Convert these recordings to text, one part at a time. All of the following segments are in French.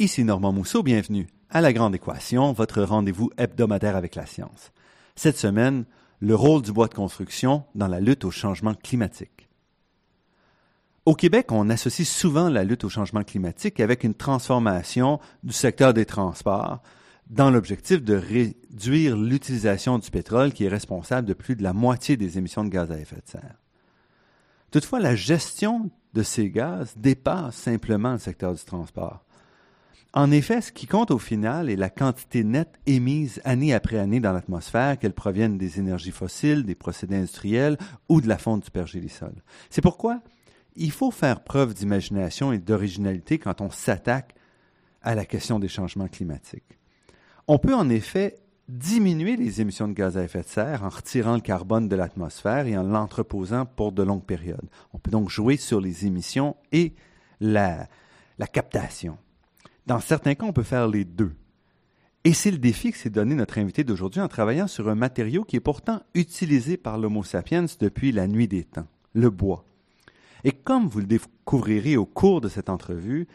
Ici Normand Mousseau, bienvenue à La Grande Équation, votre rendez-vous hebdomadaire avec la science. Cette semaine, le rôle du bois de construction dans la lutte au changement climatique. Au Québec, on associe souvent la lutte au changement climatique avec une transformation du secteur des transports dans l'objectif de réduire l'utilisation du pétrole qui est responsable de plus de la moitié des émissions de gaz à effet de serre. Toutefois, la gestion de ces gaz dépasse simplement le secteur du transport. En effet, ce qui compte au final est la quantité nette émise année après année dans l'atmosphère, qu'elle provienne des énergies fossiles, des procédés industriels ou de la fonte du pergélisol. C'est pourquoi il faut faire preuve d'imagination et d'originalité quand on s'attaque à la question des changements climatiques. On peut en effet diminuer les émissions de gaz à effet de serre en retirant le carbone de l'atmosphère et en l'entreposant pour de longues périodes. On peut donc jouer sur les émissions et la, la captation. Dans certains cas, on peut faire les deux. Et c'est le défi que s'est donné notre invité d'aujourd'hui en travaillant sur un matériau qui est pourtant utilisé par l'Homo sapiens depuis la nuit des temps, le bois. Et comme vous le découvrirez au cours de cette entrevue,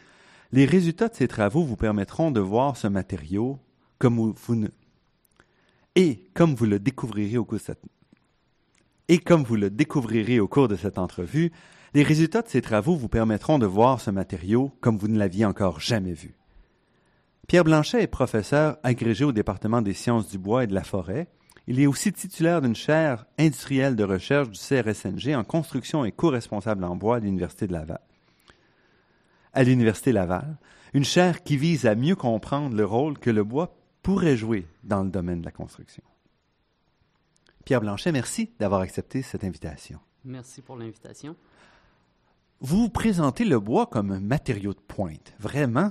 les résultats de ces travaux vous permettront de voir ce matériau comme vous ne... Et comme vous le découvrirez au cours de cette... Et comme vous le découvrirez au cours de cette entrevue, les résultats de ces travaux vous permettront de voir ce matériau comme vous ne l'aviez encore jamais vu. Pierre Blanchet est professeur agrégé au département des sciences du bois et de la forêt. Il est aussi titulaire d'une chaire industrielle de recherche du CRSNG en construction et co-responsable en bois à l'Université de Laval. À l'Université Laval, une chaire qui vise à mieux comprendre le rôle que le bois pourrait jouer dans le domaine de la construction. Pierre Blanchet, merci d'avoir accepté cette invitation. Merci pour l'invitation. Vous présentez le bois comme un matériau de pointe. Vraiment?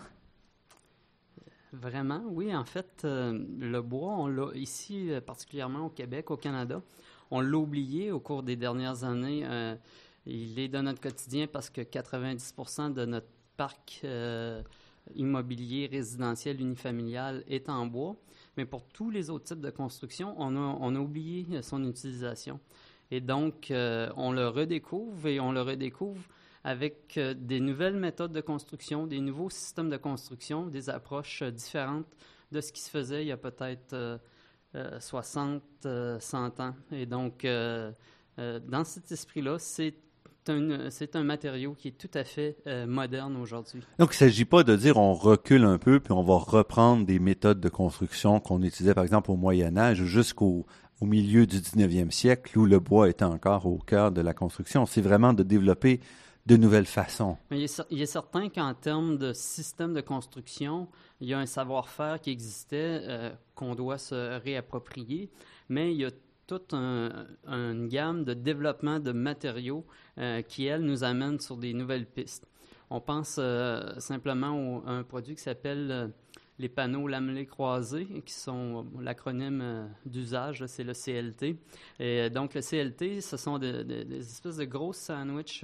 Vraiment, oui. En fait, euh, le bois, on l'a ici, euh, particulièrement au Québec, au Canada, on l'a oublié au cours des dernières années. Euh, il est dans notre quotidien parce que 90% de notre parc immobilier résidentiel unifamilial est en bois. Mais pour tous les autres types de construction, on a, on a oublié son utilisation. Et donc, on le redécouvre et on le redécouvre avec euh, des nouvelles méthodes de construction, des nouveaux systèmes de construction, des approches euh, différentes de ce qui se faisait il y a peut-être 60, euh, 100 ans. Et donc, dans cet esprit-là, c'est c'est un matériau qui est tout à fait moderne aujourd'hui. Donc, il ne s'agit pas de dire on recule un peu puis on va reprendre des méthodes de construction qu'on utilisait par exemple au Moyen Âge jusqu'au au milieu du 19e siècle où le bois était encore au cœur de la construction. C'est vraiment de développer de nouvelles façons. il, est, certain qu'en termes de système de construction, il y a un savoir-faire qui existait euh, qu'on doit se réapproprier, mais il y a toute une gamme de développement de matériaux euh, qui, elles, nous amènent sur des nouvelles pistes. On pense euh, simplement à un produit qui s'appelle les panneaux lamelés croisés, qui sont l'acronyme d'usage, c'est le CLT. Et donc, le CLT, ce sont des, des espèces de grosses sandwichs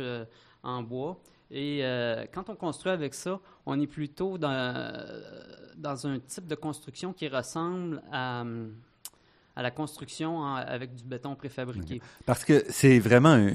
en bois. Et euh, quand on construit avec ça, on est plutôt dans, dans un type de construction qui ressemble à, à la construction avec du béton préfabriqué. Parce que c'est vraiment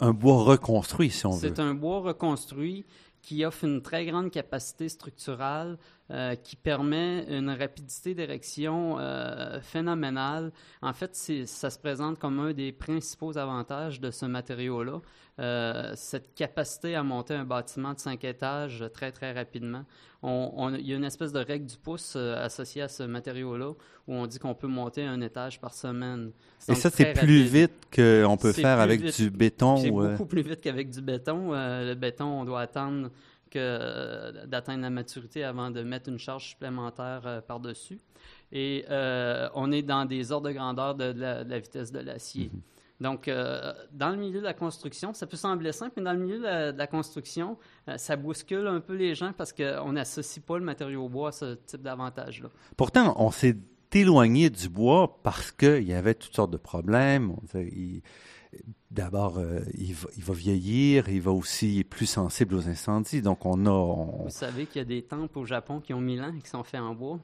un, bois reconstruit, si on veut. C'est un bois reconstruit qui offre une très grande capacité structurale, euh, qui permet une rapidité d'érection euh, phénoménale. En fait, ça se présente comme un des principaux avantages de ce matériau-là. Euh, cette capacité à monter un bâtiment de cinq étages très, très rapidement. On, il y a une espèce de règle du pouce associée à ce matériau-là où on dit qu'on peut monter un étage par semaine. Et ça, c'est plus vite qu'on peut faire avec du béton? C'est beaucoup plus vite qu'avec du béton. le béton, on doit attendre que d'atteindre la maturité avant de mettre une charge supplémentaire par-dessus. Et on est dans des ordres de grandeur de, la, vitesse de l'acier. Mm-hmm. Donc, euh, dans le milieu de la construction, ça peut sembler simple, mais dans le milieu de la, construction, euh, ça bouscule un peu les gens parce qu'on n'associe pas le matériau bois à ce type d'avantage-là. Pourtant, on s'est éloigné du bois parce qu'il y avait toutes sortes de problèmes. D'abord, euh, il, va, vieillir, il va aussi être plus sensible aux incendies. Donc, on a. Vous savez qu'il y a des temples au Japon qui ont mille ans et qui sont faits en bois.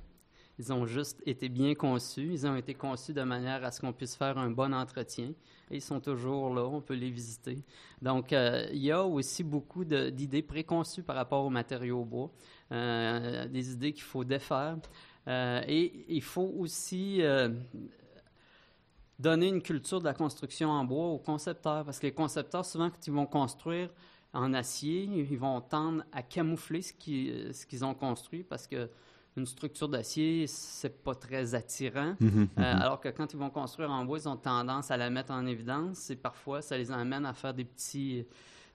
Ils ont juste été bien conçus. Ils ont été conçus de manière à ce qu'on puisse faire un bon entretien. Et ils sont toujours là, on peut les visiter. Donc, euh, il y a aussi beaucoup d'idées préconçues par rapport aux matériaux bois, euh, des idées qu'il faut défaire. Et il faut aussi donner une culture de la construction en bois aux concepteurs, parce que les concepteurs, souvent, quand ils vont construire en acier, ils vont tendre à camoufler ce qu'ils ont construit, parce que une structure d'acier, c'est pas très attirant. Mhm, mhm. Euh, alors que quand ils vont construire en bois, ils ont tendance à la mettre en évidence et parfois ça les amène à faire des, petits,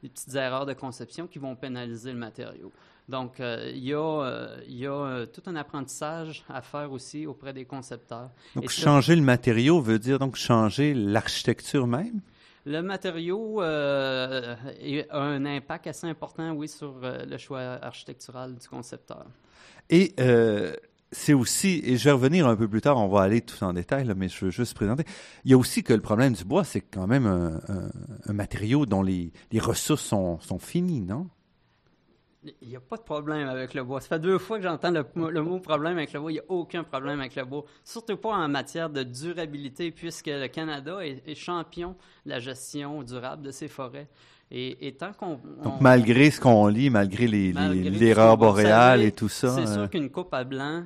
des petites erreurs de conception qui vont pénaliser le matériau. Donc, euh, il y a, euh, y a tout un apprentissage à faire aussi auprès des concepteurs. Donc, changer le matériau veut dire donc changer l'architecture même? Le matériau a un impact assez important, oui, sur le choix architectural du concepteur. Et euh, c'est aussi, et je vais revenir un peu plus tard, on va aller tout en détail, mais je veux juste présenter. Il y a aussi que le problème du bois, c'est quand même un, matériau dont les, ressources sont, finies, non? Il n'y a pas de problème avec le bois. Ça fait deux fois que j'entends le, mot problème avec le bois. Il n'y a aucun problème avec le bois. Surtout pas en matière de durabilité, puisque le Canada est champion de la gestion durable de ses forêts. Et, tant qu'on. Donc, malgré ce qu'on lit, malgré l'erreur boréale et tout ça. C'est sûr euh, qu'une coupe à blanc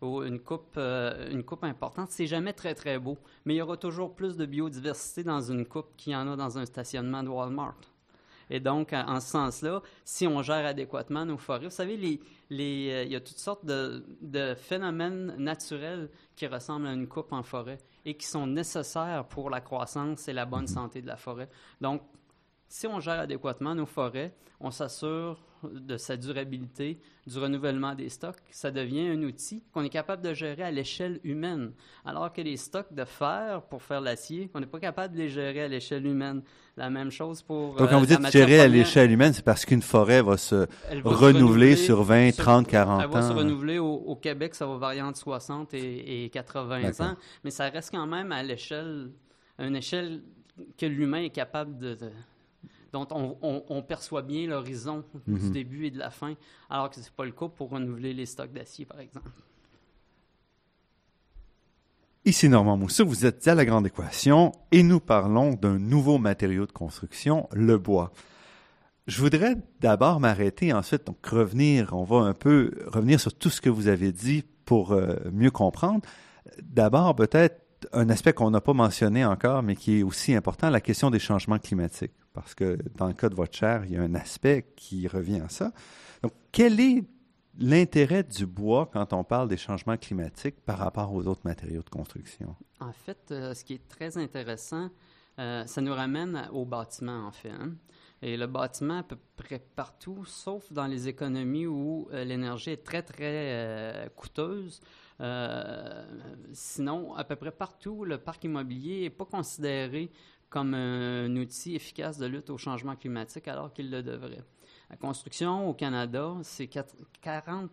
ou une coupe, euh, une coupe importante, c'est jamais très, très beau. Mais il y aura toujours plus de biodiversité dans une coupe qu'il y en a dans un stationnement de Walmart. Et donc, en ce sens-là, si on gère adéquatement nos forêts, vous savez, les, les, euh, il y a toutes sortes de, de, phénomènes naturels qui ressemblent à une coupe en forêt et qui sont nécessaires pour la croissance et la bonne mm-hmm. santé de la forêt. Donc, si on gère adéquatement nos forêts, on s'assure de sa durabilité, du renouvellement des stocks. Ça devient un outil qu'on est capable de gérer à l'échelle humaine. Alors que les stocks de fer pour faire l'acier, on n'est pas capable de les gérer à l'échelle humaine. La même chose pour. Donc, quand vous euh, dites gérer à l'échelle humaine, c'est parce qu'une forêt va se renouveler, sur 20, 30, 40 ans. Elle va se renouveler au, Québec, ça va varier entre 60 et, 80 ans. Mais ça reste quand même à l'échelle, une échelle que l'humain est capable de dont on, perçoit bien l'horizon du mhm. début et de la fin, alors que ce n'est pas le cas pour renouveler les stocks d'acier, par exemple. Ici Normand Moussa, vous êtes à la Grande Équation et nous parlons d'un nouveau matériau de construction, le bois. Je voudrais d'abord m'arrêter, ensuite donc revenir, on va un peu revenir sur tout ce que vous avez dit pour euh, mieux comprendre. D'abord, peut-être un aspect qu'on n'a pas mentionné encore, mais qui est aussi important, la question des changements climatiques parce que dans le cas de votre chair, il y a un aspect qui revient à ça. Donc, quel est l'intérêt du bois quand on parle des changements climatiques par rapport aux autres matériaux de construction? En fait, euh, ce qui est très intéressant, euh, ça nous ramène au bâtiment, en fait. Hein. Et le bâtiment, à peu près partout, sauf dans les économies où euh, l'énergie est très, très coûteuse. sinon, à peu près partout, le parc immobilier n'est pas considéré comme un outil efficace de lutte au changement climatique alors qu'il le devrait. La construction au Canada, c'est 40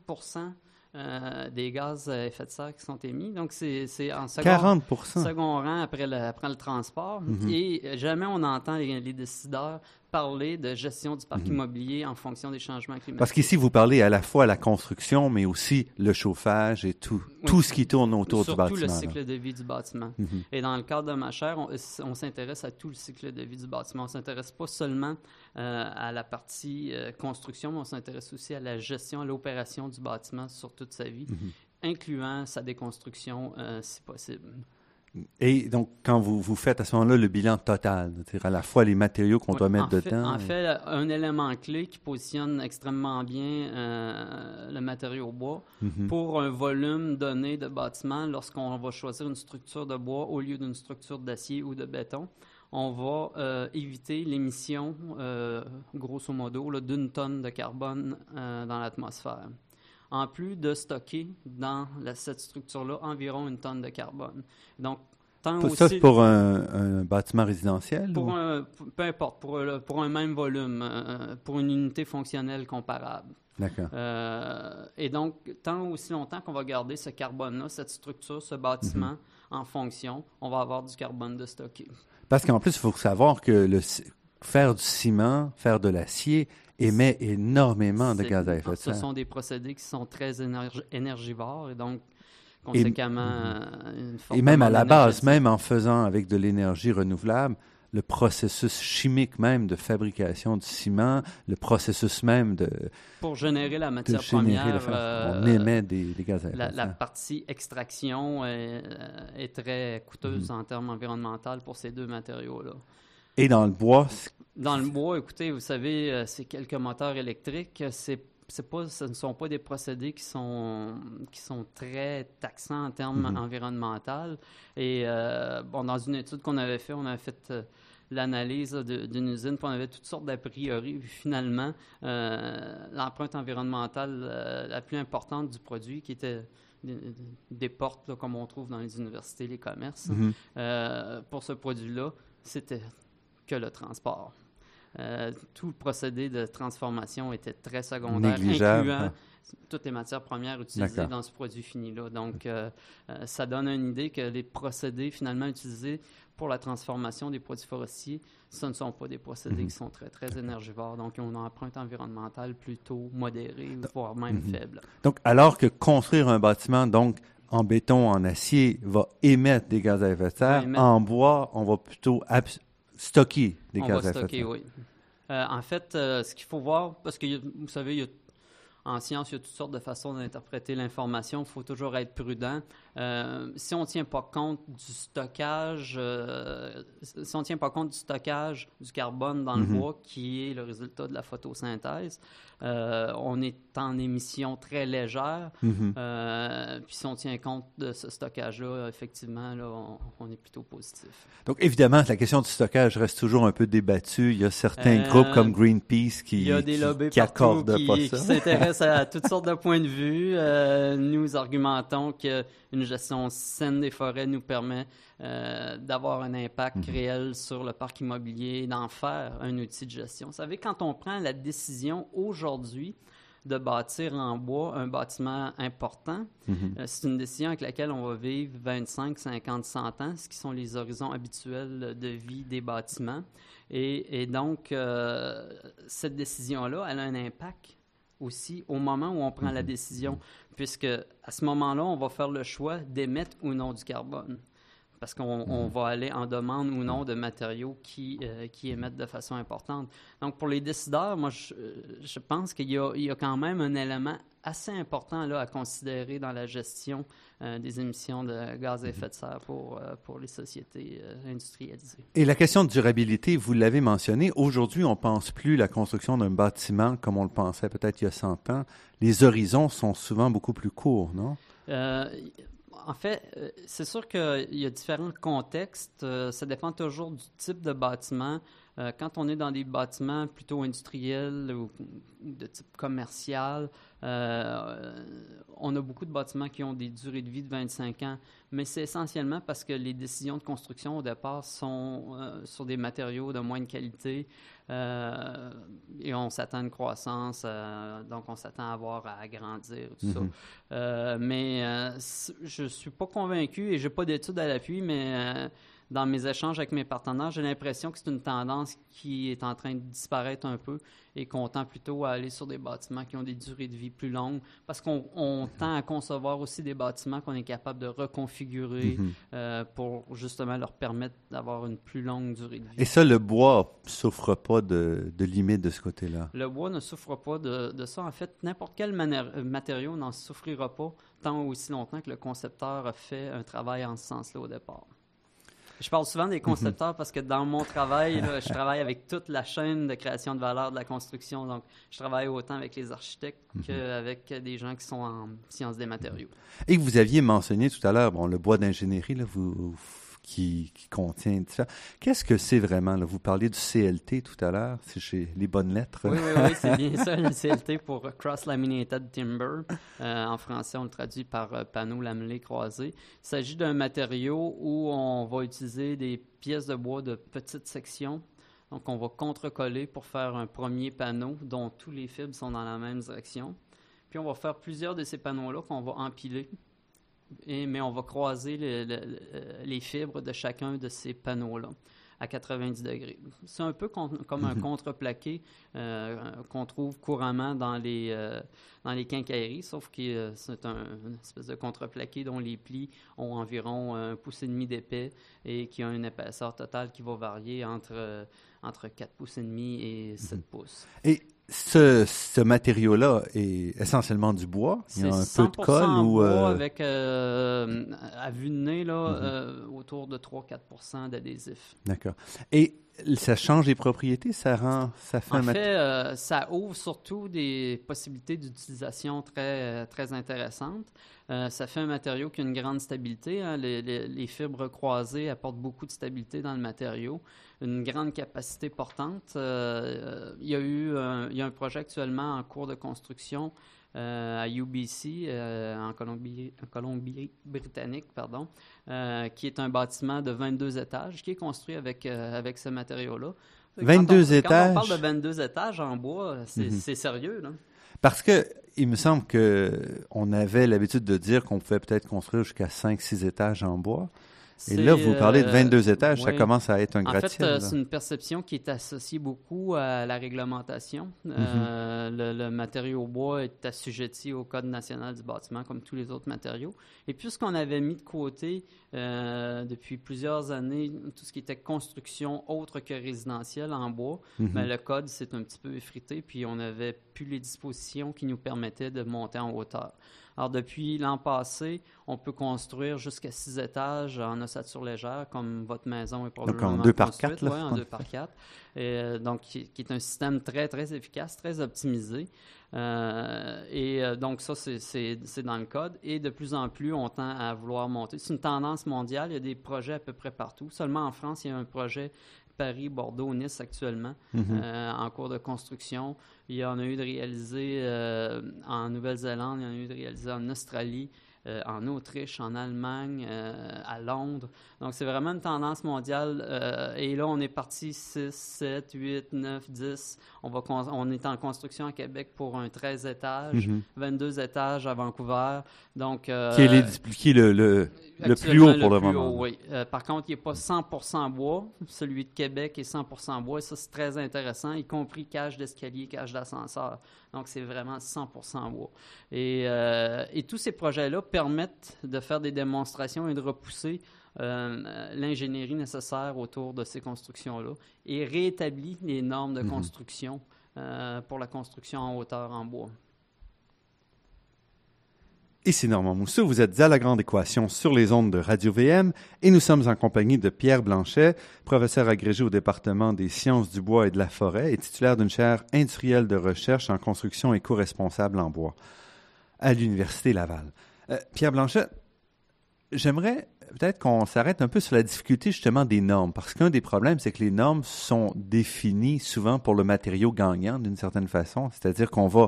euh, des gaz à effet de serre qui sont émis. Donc, c'est en second, second rang après le, après le transport. Mhm. Et jamais on entend les, décideurs parler de gestion du parc mhm. immobilier en fonction des changements climatiques. Parce qu'ici, vous parlez à la fois la construction, mais aussi le chauffage et tout, tout ce qui tourne autour du bâtiment. Surtout le cycle de vie du bâtiment. Mhm. Et dans le cadre de ma chaire, on, s'intéresse à tout le cycle de vie du bâtiment. On ne s'intéresse pas seulement euh, à la partie euh, construction, mais on s'intéresse aussi à la gestion, à l'opération du bâtiment sur toute sa vie, mhm. incluant sa déconstruction euh, si possible. Et donc, quand vous, vous faites à ce moment-là le bilan total, c'est-à-dire à la fois les matériaux qu'on doit mettre dedans. En fait, un élément clé qui positionne extrêmement bien le matériau bois mhm. pour un volume donné de bâtiment lorsqu'on va choisir une structure de bois au lieu d'une structure d'acier ou de béton on va euh, éviter l'émission, euh, grosso modo, d'une tonne de carbone euh, dans l'atmosphère. En plus de stocker dans cette structure-là environ une tonne de carbone. Donc, tant aussi, ça, c'est pour un, bâtiment résidentiel? Pour peu importe, pour, pour, un même volume, pour une unité fonctionnelle comparable. D'accord. et donc, tant aussi longtemps qu'on va garder ce carbone-là, cette structure, ce bâtiment mhm. en fonction, on va avoir du carbone de stocké. Parce qu'en plus, il faut savoir que le, faire du ciment, faire de l'acier émet énormément de gaz à effet de serre. Ce sont des procédés qui sont très énergivores et donc conséquemment euh, une forte Et même à la base, même en faisant avec de l'énergie renouvelable, le processus chimique même de fabrication du ciment, le processus même de, Pour générer la matière première, euh, on émet des, des gaz à effet la, de la serre. partie extraction est, euh, est très coûteuse Mhm. en termes environnementaux pour ces deux matériaux-là. Et dans le bois, c'est- Dans le bois, écoutez, vous savez, euh, c'est quelques moteurs électriques. C'est c'est pas, ce ne sont pas des procédés qui sont, qui sont très taxants en termes Mhm. environnementaux. Et euh, bon, dans une étude qu'on avait fait, on avait fait euh, l'analyse d'une usine, puis on avait toutes sortes d'a priori. Finalement, euh, l'empreinte environnementale la plus importante du produit, qui était des, des portes, là, comme on trouve dans les universités, les commerces, Mhm. euh, pour ce produit-là, c'était que le transport. Euh, tout le procédé de transformation était très secondaire, Négligeable, incluant hein. toutes les matières premières utilisées dans ce produit fini-là. Donc, euh, euh, ça donne une idée que les procédés finalement utilisés pour la transformation des produits forestiers, ce ne sont pas des procédés Mhm. qui sont très, très énergivores. Donc, ils ont une empreinte environnementale plutôt modérée, voire même Mhm. faible. Donc, alors que construire un bâtiment, donc en béton, en acier, va émettre des gaz à effet de serre, en bois, on va plutôt stocker des On gaz va à effet de stocker, serre. oui. Euh, en fait, euh, ce qu'il faut voir, parce que vous savez, il y a- en science, il y a toutes sortes de façons d'interpréter l'information. Il faut toujours être prudent. Euh, si on ne tient pas compte du stockage, euh, si on tient pas compte du stockage du carbone dans Mhm. le bois, qui est le résultat de la photosynthèse, euh, on est en émission très légère. Mhm. Puis si on tient compte de ce stockage-là, effectivement, là, on, on est plutôt positif. Donc, évidemment, la question du stockage reste toujours un peu débattue. Il y a certains groupes comme Greenpeace qui, Il y a des qui- qui accordent qui, pas qui ça. s'intéressent à toutes sortes de points de vue. Nous argumentons qu'une gestion saine des forêts nous permet euh, d'avoir un impact Mhm. réel sur le parc immobilier, d'en faire un outil de gestion. Vous savez, quand on prend la décision aujourd'hui de bâtir en bois un bâtiment important, Mhm. euh, c'est une décision avec laquelle on va vivre 25, 50, 100 ans, ce qui sont les horizons habituels de vie des bâtiments. Et, et donc, euh, cette décision-là, elle a un impact aussi au moment où on prend la décision, puisque à ce moment-là, on va faire le choix d'émettre ou non du carbone. Parce qu'on on va aller en demande ou non de matériaux qui, euh, qui émettent de façon importante. Donc, pour les décideurs, moi, je, je pense qu'il y, a- il y a quand même un élément assez important là, à considérer dans la gestion euh, des émissions de gaz à effet de serre pour, euh, pour les sociétés euh, industrialisées. Et la question de durabilité, vous l'avez mentionné, aujourd'hui, on pense plus la construction d'un bâtiment comme on le pensait peut-être il y a 100 ans. Les horizons sont souvent beaucoup plus courts, non? En fait, euh, c'est sûr qu'il y a différents contextes. Euh, ça dépend toujours du type de bâtiment. Euh, quand on est dans des bâtiments plutôt industriels ou, de type commercial, euh, on a beaucoup de bâtiments qui ont des durées de vie de 25 ans, mais c'est essentiellement parce que les décisions de construction au départ sont euh, sur des matériaux de moindre qualité et on s'attend à une croissance, donc on s'attend à avoir à agrandir, tout ça. Mhm. Mais je suis pas convaincu et j'ai pas d'études à l'appui, mais dans mes échanges avec mes partenaires, j'ai l'impression que c'est une tendance qui est en train de disparaître un peu et qu'on tend plutôt à aller sur des bâtiments qui ont des durées de vie plus longues parce qu'on on tend à concevoir aussi des bâtiments qu'on est capable de reconfigurer Mhm. euh, pour justement leur permettre d'avoir une plus longue durée de vie. Et ça, le bois souffre pas de, de limites de ce côté-là? Le bois ne souffre pas de, de ça. En fait, n'importe quel euh, matériau n'en souffrira pas tant ou aussi longtemps que le concepteur a fait un travail en ce sens-là au départ. Je parle souvent des concepteurs parce que dans mon travail, là, je travaille avec toute la chaîne de création de valeur de la construction. Donc, je travaille autant avec les architectes qu'avec des gens qui sont en sciences des matériaux. Et que vous aviez mentionné tout à l'heure, bon, le bois d'ingénierie, là, vous, qui, qui contient tout ça. Qu'est-ce que c'est vraiment? Là? Vous parliez du CLT tout à l'heure, c'est chez les bonnes lettres. Oui, oui, oui, c'est bien ça, le CLT pour Cross Laminated Timber. Euh, en français, on le traduit par euh, panneau lamelé croisé. Il s'agit d'un matériau où on va utiliser des pièces de bois de petites sections. Donc, on va contre-coller pour faire un premier panneau dont tous les fibres sont dans la même direction. Puis, on va faire plusieurs de ces panneaux-là qu'on va empiler. Et, mais on va croiser le- le- le- les fibres de chacun de ces panneaux-là. à 90 degrés. C'est un peu comme un contreplaqué euh, qu'on trouve couramment dans les, euh, dans les quincailleries, sauf que c'est un, une espèce de contreplaqué dont les plis ont environ un pouce et demi d'épais et qui a une épaisseur totale qui va varier entre, entre 4 pouces et demi et 7 mhm. pouces. Et ce, ce matériau-là est essentiellement du bois. Il y a un peu de colle ou bois avec euh, à vue de nez là, mhm. euh, autour de 3-4 d'adhésif. D'accord. Et ça change les propriétés, ça rend, ça fait en fait, euh, ça ouvre surtout des possibilités d'utilisation très très intéressantes. ça fait un matériau qui a une grande stabilité. Hein. Les, les, les, fibres croisées apportent beaucoup de stabilité dans le matériau une grande capacité portante. Euh, il y a eu un, il y a un projet actuellement en cours de construction euh, à UBC, euh, en, Colombie, en Colombie britannique, pardon, qui est un bâtiment de 22 étages qui est construit avec, avec ce matériau-là. 22 étages. Quand on parle de 22 étages en bois, c'est mhm. sérieux. Là. Parce que il me semble que on avait l'habitude de dire qu'on pouvait peut-être construire jusqu'à 5-6 étages en bois. Et là, vous parlez de 22 euh, étages, ça commence à être un gratte-ciel. En fait, euh, c'est une perception qui est associée beaucoup à la réglementation. Euh, mhm. le, matériau bois est assujetti au Code national du bâtiment comme tous les autres matériaux. Et puisqu'on avait mis de côté depuis plusieurs années tout ce qui était construction autre que résidentielle en bois, ben, le Code s'est un petit peu effrité, puis on n'avait plus les dispositions qui nous permettaient de monter en hauteur. Alors, depuis l'an passé, on peut construire jusqu'à six étages en ossature légère, comme votre maison est probablement Donc, en deux par quatre, là. en deux par quatre. Et, donc, qui, est un système très, très efficace, très optimisé. Euh, et euh, donc, ça, c'est dans le code. Et de plus en plus, on tend à vouloir monter. C'est une tendance mondiale. Il y a des projets à peu près partout. Seulement en France, il y a un projet Paris, Bordeaux, Nice actuellement, mhm. euh, en cours de construction. Il y en a eu de réalisés euh, en Nouvelle-Zélande, il y en a eu de réalisés en Australie. Euh, en Autriche, en Allemagne, euh, à Londres. Donc, c'est vraiment une tendance mondiale. Euh, et là, on est parti 6, 7, 8, 9, 10. On, va on est en construction à Québec pour un 13 étages, 22 mhm. étages à Vancouver. Donc, qui est, le, le, le, plus haut pour le, moment. oui. par contre, il n'est pas 100% bois. Celui de Québec est 100% bois. Et ça, c'est très intéressant, y compris cage d'escalier, cage d'ascenseur. Donc, c'est vraiment 100% bois. Et, et tous ces projets-là permettent de faire des démonstrations et de repousser euh, l'ingénierie nécessaire autour de ces constructions-là et rétablit les normes de mhm. construction euh, pour la construction en hauteur en bois. Ici Normand Mousseau, vous êtes à la grande équation sur les ondes de Radio VM et nous sommes en compagnie de Pierre Blanchet, professeur agrégé au département des sciences du bois et de la forêt et titulaire d'une chaire industrielle de recherche en construction éco-responsable en bois à l'Université Laval. Euh, Pierre Blanchet, j'aimerais peut-être qu'on s'arrête un peu sur la difficulté justement des normes, parce qu'un des problèmes, c'est que les normes sont définies souvent pour le matériau gagnant d'une certaine façon, c'est-à-dire qu'on va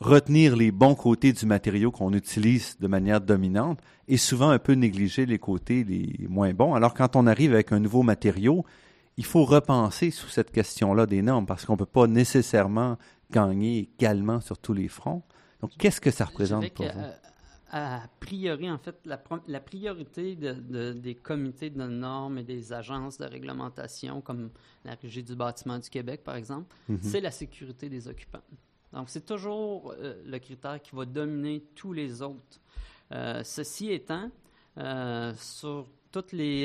retenir les bons côtés du matériau qu'on utilise de manière dominante et souvent un peu négliger les côtés les moins bons. Alors quand on arrive avec un nouveau matériau, il faut repenser sous cette question-là des normes parce qu'on ne peut pas nécessairement gagner également sur tous les fronts. Donc, qu'est-ce que ça représente pour vous? Euh, a priori, en fait, la, priorité des comités de normes et des agences de réglementation, comme la Régie du bâtiment du Québec, par exemple, mhm. c'est la sécurité des occupants. Donc, c'est toujours euh, le critère qui va dominer tous les autres. Euh, ceci étant, euh, sur toutes les,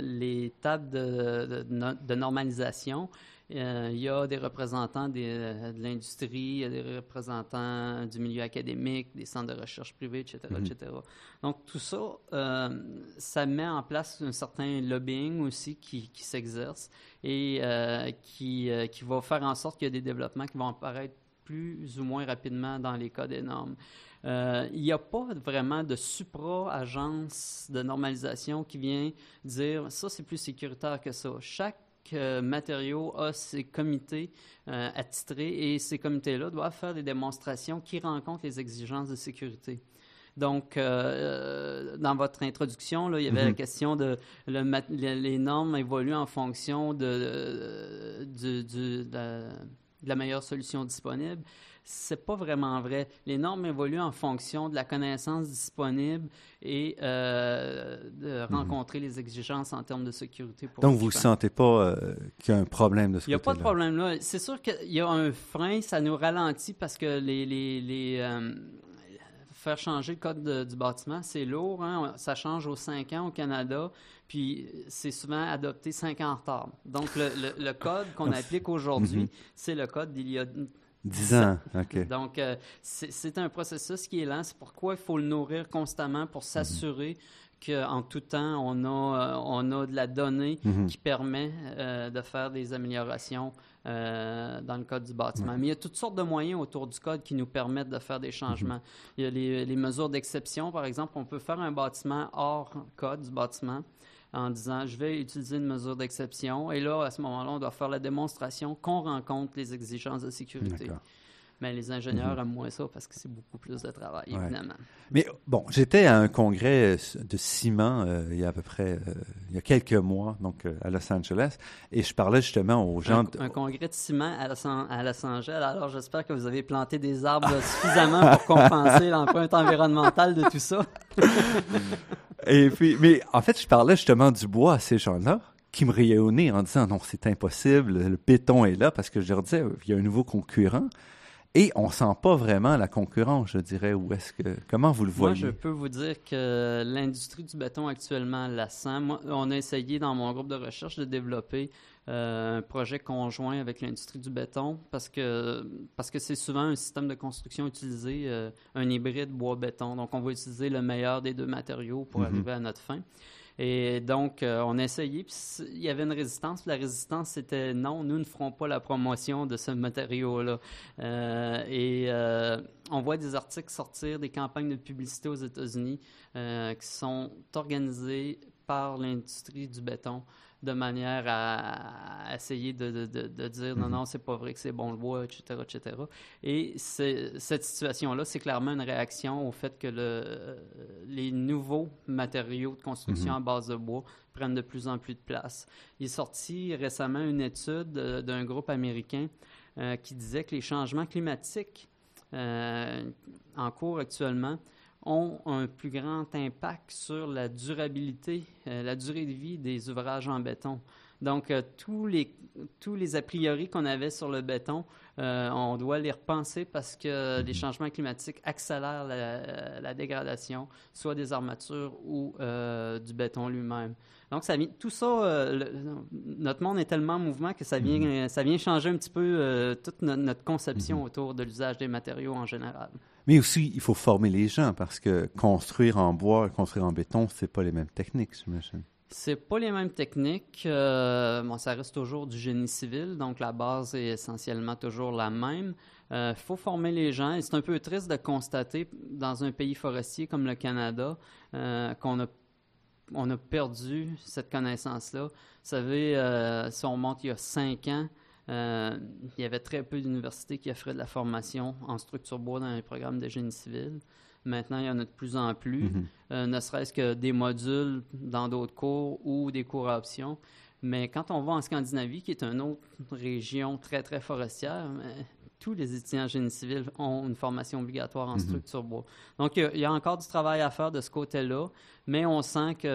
les tables de, de normalisation, il y a des représentants de l'industrie, il y a des représentants du milieu académique, des centres de recherche privés, etc., etc. Mhm. Donc, tout ça, ça met en place un certain lobbying aussi qui, qui s'exerce et qui, qui va faire en sorte qu'il y a des développements qui vont apparaître plus ou moins rapidement dans les cas des normes. il n'y a pas vraiment de supra-agence de normalisation qui vient dire ça c'est plus sécuritaire que ça. Chaque matériau a ses comités euh, attitrés et ces comités-là doivent faire des démonstrations qui rencontrent les exigences de sécurité. Donc, euh, euh, dans votre introduction, là, il y avait la mhm. question de les normes évoluent en fonction de, du, de la meilleure solution disponible. C'est pas vraiment vrai. Les normes évoluent en fonction de la connaissance disponible et euh, de Mhm. rencontrer les exigences en termes de sécurité. Pour Donc, vous ne sentez pas euh, qu'il y a un problème de ce Il n'y a côté-là? pas de problème là. C'est sûr qu'il y a un frein, ça nous ralentit parce que les, les, les, euh, faire changer le code de- du bâtiment, c'est lourd. hein? Ça change aux 5 ans au Canada, puis c'est souvent adopté 5 ans en retard. Donc, le, le- le code qu'on applique aujourd'hui, Mhm. c'est le code d'il y a 10 ans, OK. donc, euh, c'est un processus qui est lent. C'est pourquoi il faut le nourrir constamment pour s'assurer qu'en tout temps, on a, euh, on a de la donnée Mhm. qui permet euh, de faire des améliorations euh, dans le code du bâtiment. Mais il y a toutes sortes de moyens autour du code qui nous permettent de faire des changements. Il y a les, les mesures d'exception, par exemple. On peut faire un bâtiment hors code du bâtiment en disant je vais utiliser une mesure d'exception et là à ce moment-là on doit faire la démonstration qu'on rencontre les exigences de sécurité. Mais les ingénieurs aiment moins ça parce que c'est beaucoup plus de travail, Ouais. évidemment. Mais bon, j'étais à un congrès euh, de ciment euh, il y a à peu près euh, il y a quelques mois, donc euh, à Los Angeles, et je parlais justement aux gens. Un, de- un congrès de ciment à Los, à Los Angeles. Alors, j'espère que vous avez planté des arbres suffisamment pour compenser l'empreinte environnementale de tout ça. Et puis, mais en fait, je parlais justement du bois à ces gens-là qui me riaient au nez en disant non, c'est impossible, le béton est là parce que je leur disais il y a un nouveau concurrent et on sent pas vraiment la concurrence, je dirais. Ou est-ce que comment vous le Moi, voyez? je peux vous dire que l'industrie du béton actuellement la sent. Moi, on a essayé dans mon groupe de recherche de développer euh, un projet conjoint avec l'industrie du béton parce que parce que c'est souvent un système de construction utilisé, euh, un hybride bois-béton. Donc, on va utiliser le meilleur des deux matériaux pour Mhm. arriver à notre fin. Et donc, euh, on a essayé, puis il y avait une résistance. La résistance, c'était non, nous ne ferons pas la promotion de ce matériau-là. Euh, et euh, on voit des articles sortir, des campagnes de publicité aux États-Unis qui sont organisées par l'industrie du béton de manière à, à essayer de, de- de- de dire non, non, c'est pas vrai que c'est bon le bois, etc., etc. Et cette situation-là, c'est clairement une réaction au fait que le, les nouveaux matériaux de construction Mhm. à base de bois prennent de plus en plus de place. Il est sorti récemment une étude euh, d'un groupe américain euh, qui disait que les changements climatiques euh, en cours actuellement ont un plus grand impact sur la durabilité, euh, la durée de vie des ouvrages en béton. Donc, euh, tous, les, tous les a priori qu'on avait sur le béton, euh, on doit les repenser parce que les changements climatiques accélèrent la, la dégradation, soit des armatures ou euh, du béton lui-même. Donc, ça vient, tout ça, le- notre monde est tellement en mouvement que ça vient, ça vient changer un petit peu toute no- notre conception autour de l'usage des matériaux en général. Mais aussi, il faut former les gens parce que construire en bois, construire en béton, c'est pas les mêmes techniques, j'imagine. C'est pas les mêmes techniques. euh, bon, ça reste toujours du génie civil, donc la base est essentiellement toujours la même. Il faut former les gens. C'est un peu triste de constater dans un pays forestier comme le Canada euh, qu'on a on a perdu cette connaissance-là. Vous savez, euh, si on remonte il y a cinq ans, euh, il y avait très peu d'universités qui offraient de la formation en structure bois dans les programmes de génie civil. Maintenant, il y en a de plus en plus, Mhm. euh, ne serait-ce que des modules dans d'autres cours ou des cours à option. Mais quand on va en Scandinavie, qui est une autre région très, très forestière, euh, tous les étudiants en génie civil ont une formation obligatoire en Mhm. structure bois. Donc, il y, a, il y a encore du travail à faire de ce côté-là, mais on sent qu'il y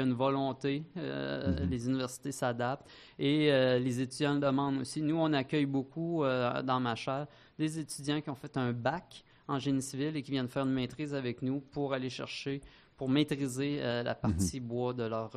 a une volonté. euh, Mhm. Les universités s'adaptent et euh, les étudiants le demandent aussi. Nous, on accueille beaucoup euh, dans ma chaire des étudiants qui ont fait un bac en génie civil et qui viennent faire une maîtrise avec nous pour aller chercher, pour maîtriser la partie bois de leur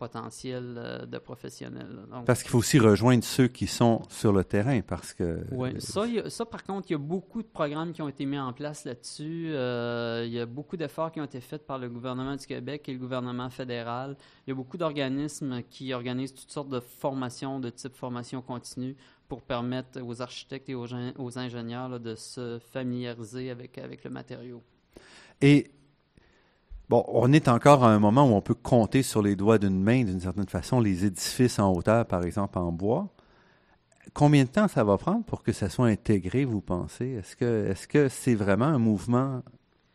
potentiel euh, de professionnel. Donc, Parce qu'il faut aussi rejoindre ceux qui sont sur le terrain parce que. oui, ça, il y a- ça, par contre, il y a beaucoup de programmes qui ont été mis en place là-dessus. Euh, il y a beaucoup d'efforts qui ont été faits par le gouvernement du Québec et le gouvernement fédéral. Il y a beaucoup d'organismes qui organisent toutes sortes de formations de type formation continue pour permettre aux architectes et aux, ingénieurs là, de se familiariser avec, avec le matériau. Et bon, on est encore à un moment où on peut compter sur les doigts d'une main, d'une certaine façon, les édifices en hauteur, par exemple en bois. Combien de temps ça va prendre pour que ça soit intégré, vous pensez? Est-ce que c'est vraiment un mouvement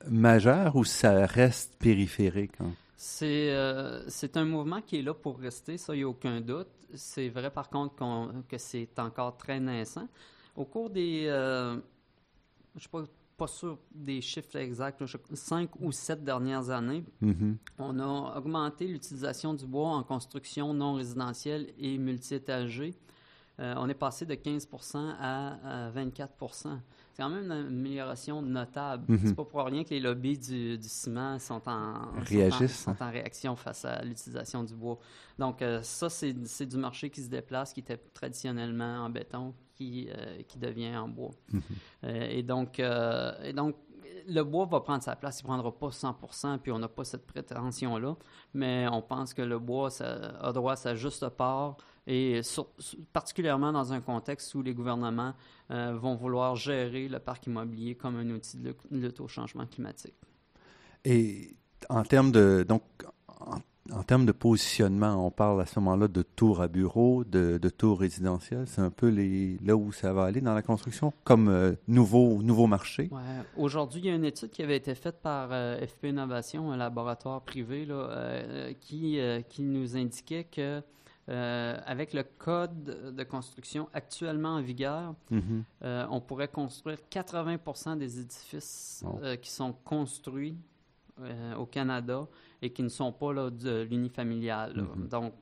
majeur ou ça reste périphérique? hein? C'est euh, c'est un mouvement qui est là pour rester, ça, il a aucun doute. c'est vrai par contre que c'est encore très naissant. Au cours des, je ne suis pas, pas, sûr des chiffres exacts, cinq ou sept dernières années, Mhm. on a augmenté l'utilisation du bois en construction non résidentielle et multi-étagée. Euh, on est passé de 15 à, à 24 C'est quand même une amélioration notable. Mhm. C'est pas pour rien que les lobbies du, du ciment sont en, Réagissent, sont en, sont en réaction face à l'utilisation du bois. Donc, euh, ça, c'est du marché qui se déplace, qui était traditionnellement en béton, qui, euh, qui devient en bois. Mhm. Euh, et, donc, et donc, le bois va prendre sa place. Il ne prendra pas 100% puis on n'a pas cette prétention-là. Mais on pense que le bois ça, a droit à sa juste part, et sur- particulièrement dans un contexte où les gouvernements euh, vont vouloir gérer le parc immobilier comme un outil de lutte- au changement climatique. Et en termes de donc en, en termes de positionnement, on parle à ce moment-là de tours à bureaux, de, de tours résidentiels. C'est un peu les là où ça va aller dans la construction, comme euh, nouveau nouveau marché? Ouais. Aujourd'hui, il y a une étude qui avait été faite par euh, FP Innovation, un laboratoire privé, là, qui, qui nous indiquait que euh, avec le code de construction actuellement en vigueur, Mhm. euh, on pourrait construire 80% des édifices Oh. euh, qui sont construits au Canada et qui ne sont pas là, de l'unifamilial. Mhm. Donc,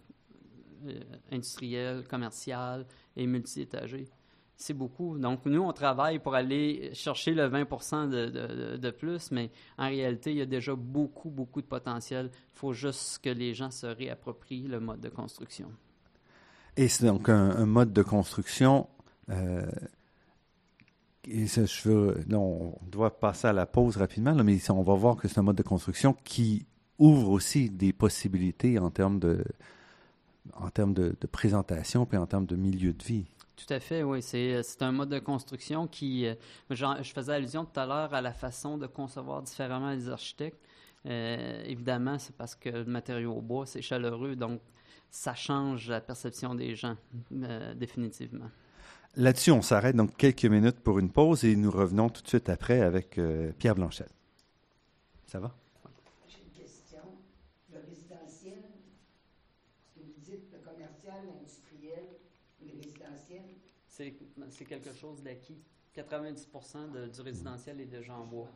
industriel, commercial et multi-étagé. C'est beaucoup. Donc, nous, on travaille pour aller chercher le 20 de, de- de plus, mais en réalité, il y a déjà beaucoup, beaucoup de potentiel. Il faut juste que les gens se réapproprient le mode de construction. Et c'est donc un, mode de construction. euh, et je veux, on doit passer à la pause rapidement, mais on va voir que c'est un mode de construction qui ouvre aussi des possibilités en termes de, en termes de présentation puis en termes de milieu de vie. Tout à fait, oui. C'est, c'est un mode de construction qui. euh, je faisais allusion tout à l'heure à la façon de concevoir différemment les architectes. Euh, évidemment, c'est parce que le matériau au bois, c'est chaleureux, donc ça change la perception des gens, euh, définitivement. Là-dessus, on s'arrête donc quelques minutes pour une pause et nous revenons tout de suite après avec euh, Pierre Blanchette. Ça va? J'ai C'est, c'est quelque chose d'acquis. 90 de- du résidentiel est déjà en bois.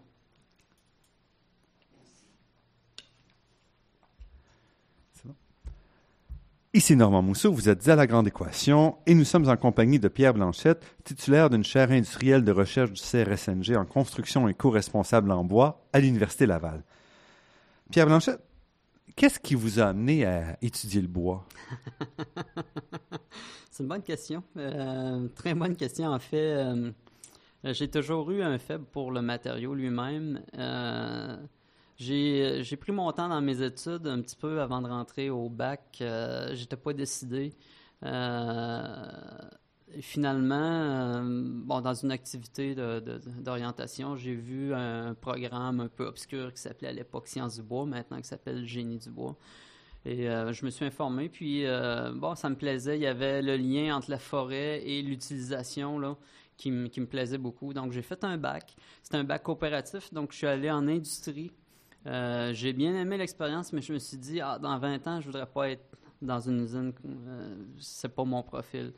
Ici Normand Mousseau, vous êtes à La Grande Équation et nous sommes en compagnie de Pierre Blanchette, titulaire d'une chaire industrielle de recherche du CRSNG en construction et co-responsable en bois à l'Université Laval. Pierre Blanchette, qu'est-ce qui vous a amené à étudier le bois? C'est une bonne question. Euh, très bonne question. En fait, euh, j'ai toujours eu un faible pour le matériau lui-même. Euh, j'ai pris mon temps dans mes études un petit peu avant de rentrer au bac. J'étais pas décidé. Finalement, euh, bon, dans une activité d'orientation, j'ai vu un programme un peu obscur qui s'appelait à l'époque Sciences du bois, maintenant qui s'appelle Génie du bois. Et euh, je me suis informé, puis euh, bon, ça me plaisait. Il y avait le lien entre la forêt et l'utilisation qui, me- plaisait beaucoup. Donc j'ai fait un bac. C'était un bac coopératif, donc je suis allé en industrie. J'ai bien aimé l'expérience, mais je me suis dit, ah, dans 20 ans, je voudrais pas être dans une usine. C'est pas mon profil.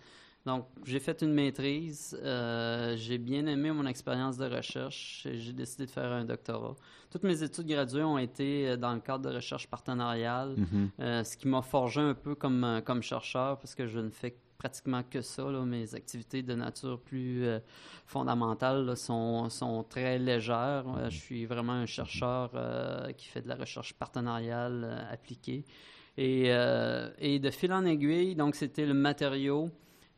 Donc, j'ai fait une maîtrise. euh, j'ai bien aimé mon expérience de recherche. et J'ai décidé de faire un doctorat. Toutes mes études graduées ont été euh, dans le cadre de recherche partenariale, Mhm. euh, ce qui m'a forgé un peu comme, comme chercheur, parce que je ne fais pratiquement que ça. là. Mes activités de nature plus euh, fondamentale là, sont, sont très légères. Euh, je suis vraiment un chercheur qui fait de la recherche partenariale appliquée. Et, et de fil en aiguille, donc c'était le matériau.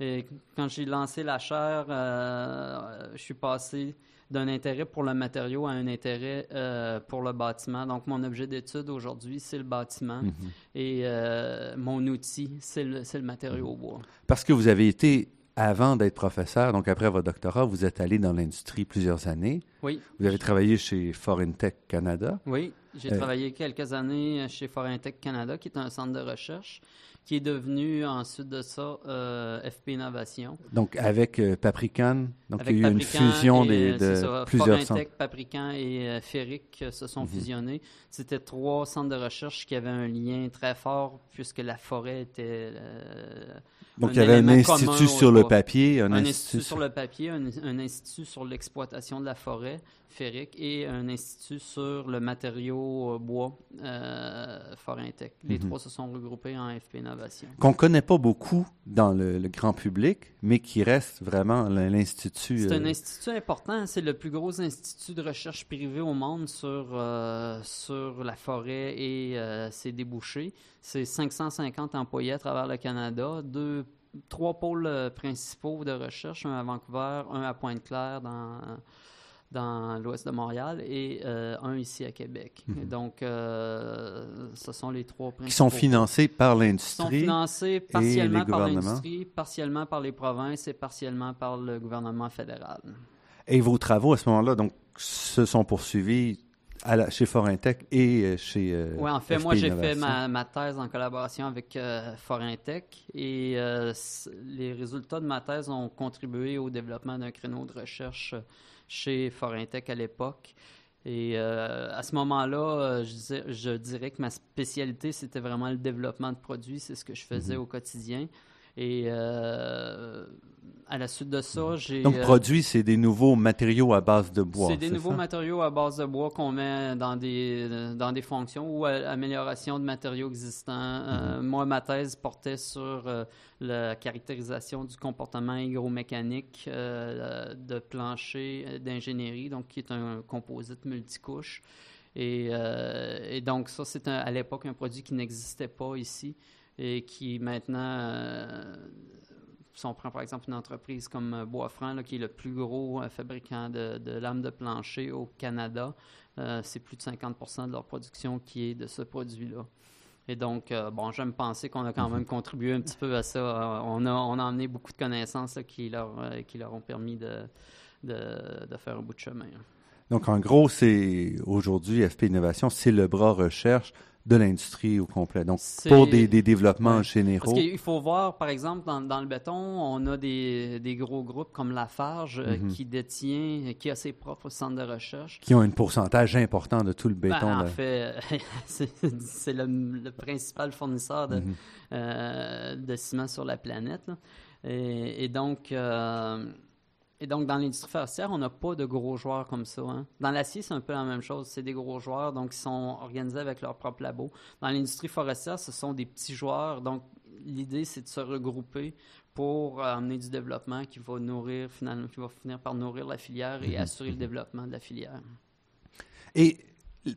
Et quand j'ai lancé la chaire, euh, je suis passé d'un intérêt pour le matériau à un intérêt euh, pour le bâtiment. Donc, mon objet d'étude aujourd'hui, c'est le bâtiment. Mhm. Et euh, mon outil, c'est le, c'est le matériau au bois. Parce que vous avez été, avant d'être professeur, donc après votre doctorat, vous êtes allé dans l'industrie plusieurs années. Oui, Vous avez travaillé chez Foreign Tech Canada. oui. J'ai travaillé quelques années chez Forintech Canada, qui est un centre de recherche qui est devenu ensuite de ça euh, FP Innovation. Donc avec euh, Paprican, donc il y a eu une fusion des, de plusieurs centres. Paprican et euh, Ferric se sont mhm. fusionnés. C'était trois centres de recherche qui avaient un lien très fort puisque la forêt était donc, il y avait un institut sur le papier. Un, institut, sur le papier, un, institut sur l'exploitation de la forêt ferrique et un institut sur le matériau euh, bois euh, Forintech. Les mhm. trois se sont regroupés en FP Innovation. Qu'on ne connaît pas beaucoup dans le, grand public, mais qui reste vraiment l'institut. C'est un euh, institut important. C'est le plus gros institut de recherche privé au monde sur, euh, sur la forêt et ses débouchés. C'est 550 employés à travers le Canada, deux, trois pôles principaux de recherche, un à Vancouver, un à Pointe-Claire dans dans l'ouest de Montréal et euh, un ici à Québec. Mhm. Donc, euh, ce sont les trois principaux. Qui sont financés par l'industrie. sont financés partiellement par l'industrie, partiellement par les provinces et partiellement par le gouvernement fédéral. Et vos travaux à ce moment-là, donc, se sont poursuivis à la, chez Forintech et euh, chez. oui, en fait, moi, j'ai fait ma, ma, thèse en collaboration avec Forintech et les résultats de ma thèse ont contribué au développement d'un créneau de recherche chez Forintech à l'époque. Et euh, à ce moment-là, euh, je, dirais que ma spécialité, c'était vraiment le développement de produits. C'est ce que je faisais mhm. au quotidien. Et euh, à la suite de ça, j'ai. Donc, produits, c'est des nouveaux matériaux à base de bois. C'est des nouveaux matériaux à base de bois qu'on met dans des, dans des fonctions ou amélioration de matériaux existants. Mhm. moi, ma thèse portait sur la caractérisation du comportement hygromécanique de plancher d'ingénierie, donc qui est un composite multicouche. Et, et donc, ça, c'est à l'époque un produit qui n'existait pas ici et qui maintenant, euh, si on prend par exemple une entreprise comme euh, Boisfranc, qui est le plus gros euh, fabricant de, lames de plancher au Canada, c'est plus de 50% de leur production qui est de ce produit-là. Et donc, bon, j'aime penser qu'on a quand même contribué un petit peu à ça. on, a, on a emmené beaucoup de connaissances qui, leur, qui leur ont permis de, de, de, faire un bout de chemin. Donc, en gros, c'est aujourd'hui, FP Innovation, c'est le bras recherche de l'industrie au complet. Donc, pour des, développements généraux. Parce qu'il faut voir, par exemple, dans, le béton, on a des, gros groupes comme Lafarge euh, mhm. qui détient, qui a ses propres centres de recherche. Qui ont un pourcentage important de tout le béton. Ben, en fait, c'est le, principal fournisseur de, mhm. euh, de, ciment sur la planète. Et, donc, euh, et donc, dans l'industrie forestière, on n'a pas de gros joueurs comme ça. Hein. Dans l'acier, c'est un peu la même chose. C'est des gros joueurs, donc ils sont organisés avec leur propre labo. Dans l'industrie forestière, ce sont des petits joueurs. Donc, l'idée, c'est de se regrouper pour amener du développement qui va nourrir, finalement, qui va finir par nourrir la filière et mhm. assurer le développement de la filière. Et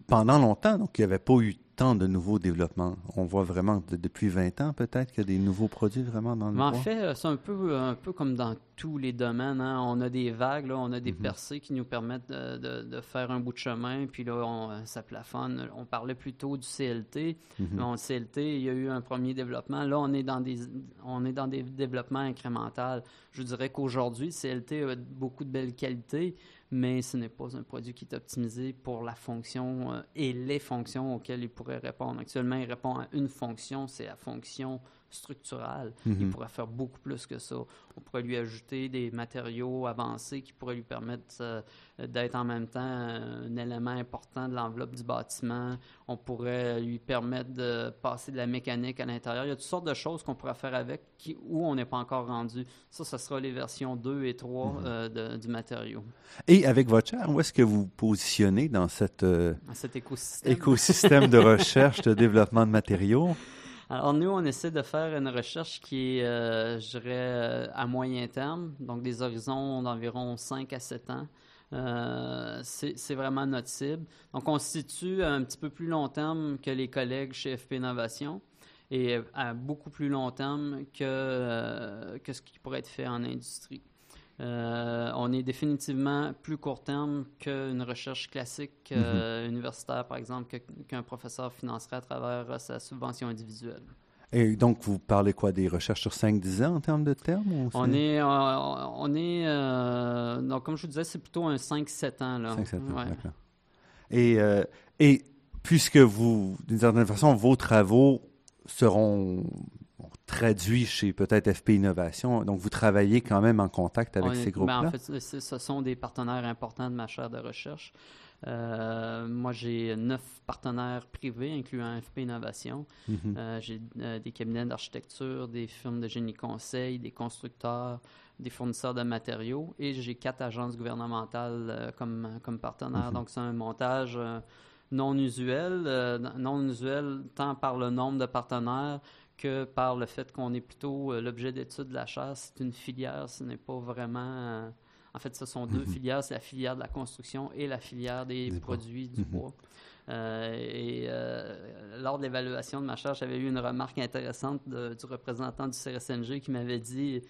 pendant longtemps, donc, il n'y avait pas eu tant de nouveaux développements. On voit vraiment depuis 20 ans peut-être qu'il y a des nouveaux produits vraiment dans le En fait, euh, c'est un peu, un peu comme dans tous les domaines. Hein. On a des vagues, on a des mhm. percées qui nous permettent de, faire un bout de chemin, puis là, on, euh, ça plafonne. On parlait plutôt du CLT. Mm CLT, il y a eu un premier développement. Là, on est dans des, on est dans des développements incrémentaux. Je dirais qu'aujourd'hui, CLT a beaucoup de belles qualités, mais ce n'est pas un produit qui est optimisé pour la fonction euh, et les fonctions auxquelles il pourrait répondre. Actuellement, il répond à une fonction, c'est la fonction structural. Il mhm. pourrait faire beaucoup plus que ça. On pourrait lui ajouter des matériaux avancés qui pourraient lui permettre euh, d'être en même temps un élément important de l'enveloppe du bâtiment. On pourrait lui permettre de passer de la mécanique à l'intérieur. Il y a toutes sortes de choses qu'on pourrait faire avec qui, où on n'est pas encore rendu. Ça, ce sera les versions 2 et 3 mhm. euh, du matériau. Et avec votre chair, où est-ce que vous positionnez dans cette, euh, cet écosystème? écosystème de recherche, de développement de matériaux? Alors, nous, on essaie de faire une recherche qui est, euh, je dirais, euh, à moyen terme, donc des horizons d'environ 5 à 7 ans. Euh, c'est vraiment notre cible. Donc, on se situe à un petit peu plus long terme que les collègues chez FP Innovation et à beaucoup plus long terme que, que ce qui pourrait être fait en industrie. Euh, on est définitivement plus court terme qu'une recherche classique euh, mhm. universitaire, par exemple, qu'un professeur financerait à travers euh, sa subvention individuelle. Et donc, vous parlez quoi des recherches sur 5-10 ans en termes de termes? on est, on est donc, comme je vous disais, c'est plutôt un 5-7 ans. 5-7 ans, d'accord. Et, et puisque vous, d'une certaine façon, vos travaux seront traduits chez peut-être FP Innovation, donc vous travaillez quand même en contact avec ces groupes-là? Ben, en fait, ce sont des partenaires importants de ma chaire de recherche. Euh, moi, j'ai neuf partenaires privés, incluant FP Innovation. Mm-hmm. Euh, j'ai euh, des cabinets d'architecture, des firmes de génie conseil, des constructeurs, des fournisseurs de matériaux et j'ai quatre agences gouvernementales comme, comme partenaires. Mm-hmm. Donc, c'est un montage non usuel, non usuel tant par le nombre de partenaires que par le fait qu'on est plutôt l'objet d'étude de la chasse. C'est une filière, ce n'est pas vraiment en fait, ce sont deux mhm. filières, c'est la filière de la construction et la filière des, produits du mhm. bois. Euh, et euh, lors de l'évaluation de ma charge, j'avais eu une remarque intéressante du représentant du CRSNG qui m'avait dit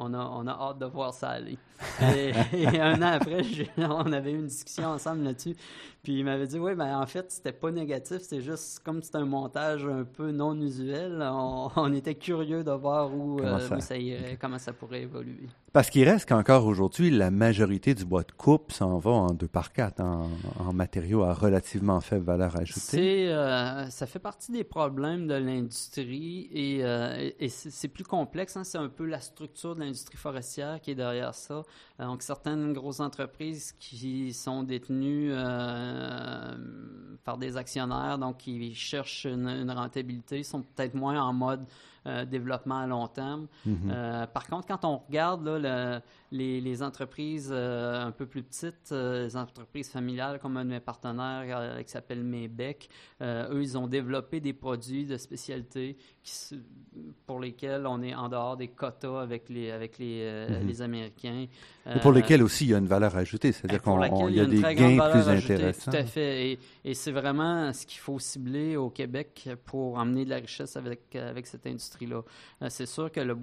on a, on a hâte de voir ça aller. et, un an après, on avait eu une discussion ensemble là-dessus. Puis il m'avait dit Oui, ben en fait, c'était pas négatif, c'est juste comme c'est un montage un peu non usuel. On, était curieux de voir où, euh, ça? irait, comment ça pourrait évoluer. Parce qu'il reste qu'encore aujourd'hui, la majorité du bois de coupe s'en va en deux par quatre, en, matériaux à relativement faible valeur ajoutée. Euh, ça fait partie des problèmes de l'industrie et, euh, c'est plus complexe. Hein. c'est un peu la structure de l'industrie forestière qui est derrière ça. Euh, donc, certaines grosses entreprises qui sont détenues par des actionnaires, donc qui cherchent une rentabilité, sont peut-être moins en mode euh, développement à long terme. Mhm. Euh, par contre, quand on regarde les, entreprises euh, un peu plus petites, les entreprises familiales comme un de mes partenaires qui s'appelle Maybec, eux, ils ont développé des produits de spécialité pour lesquels on est en dehors des quotas avec les, avec les, mhm. les Américains. Et pour lesquels aussi il y a une valeur ajoutée, c'est-à-dire qu'il y a, des gains plus intéressants. Tout à fait. Et, et c'est vraiment ce qu'il faut cibler au Québec pour amener de la richesse avec, avec cette industrie euh, C'est sûr que le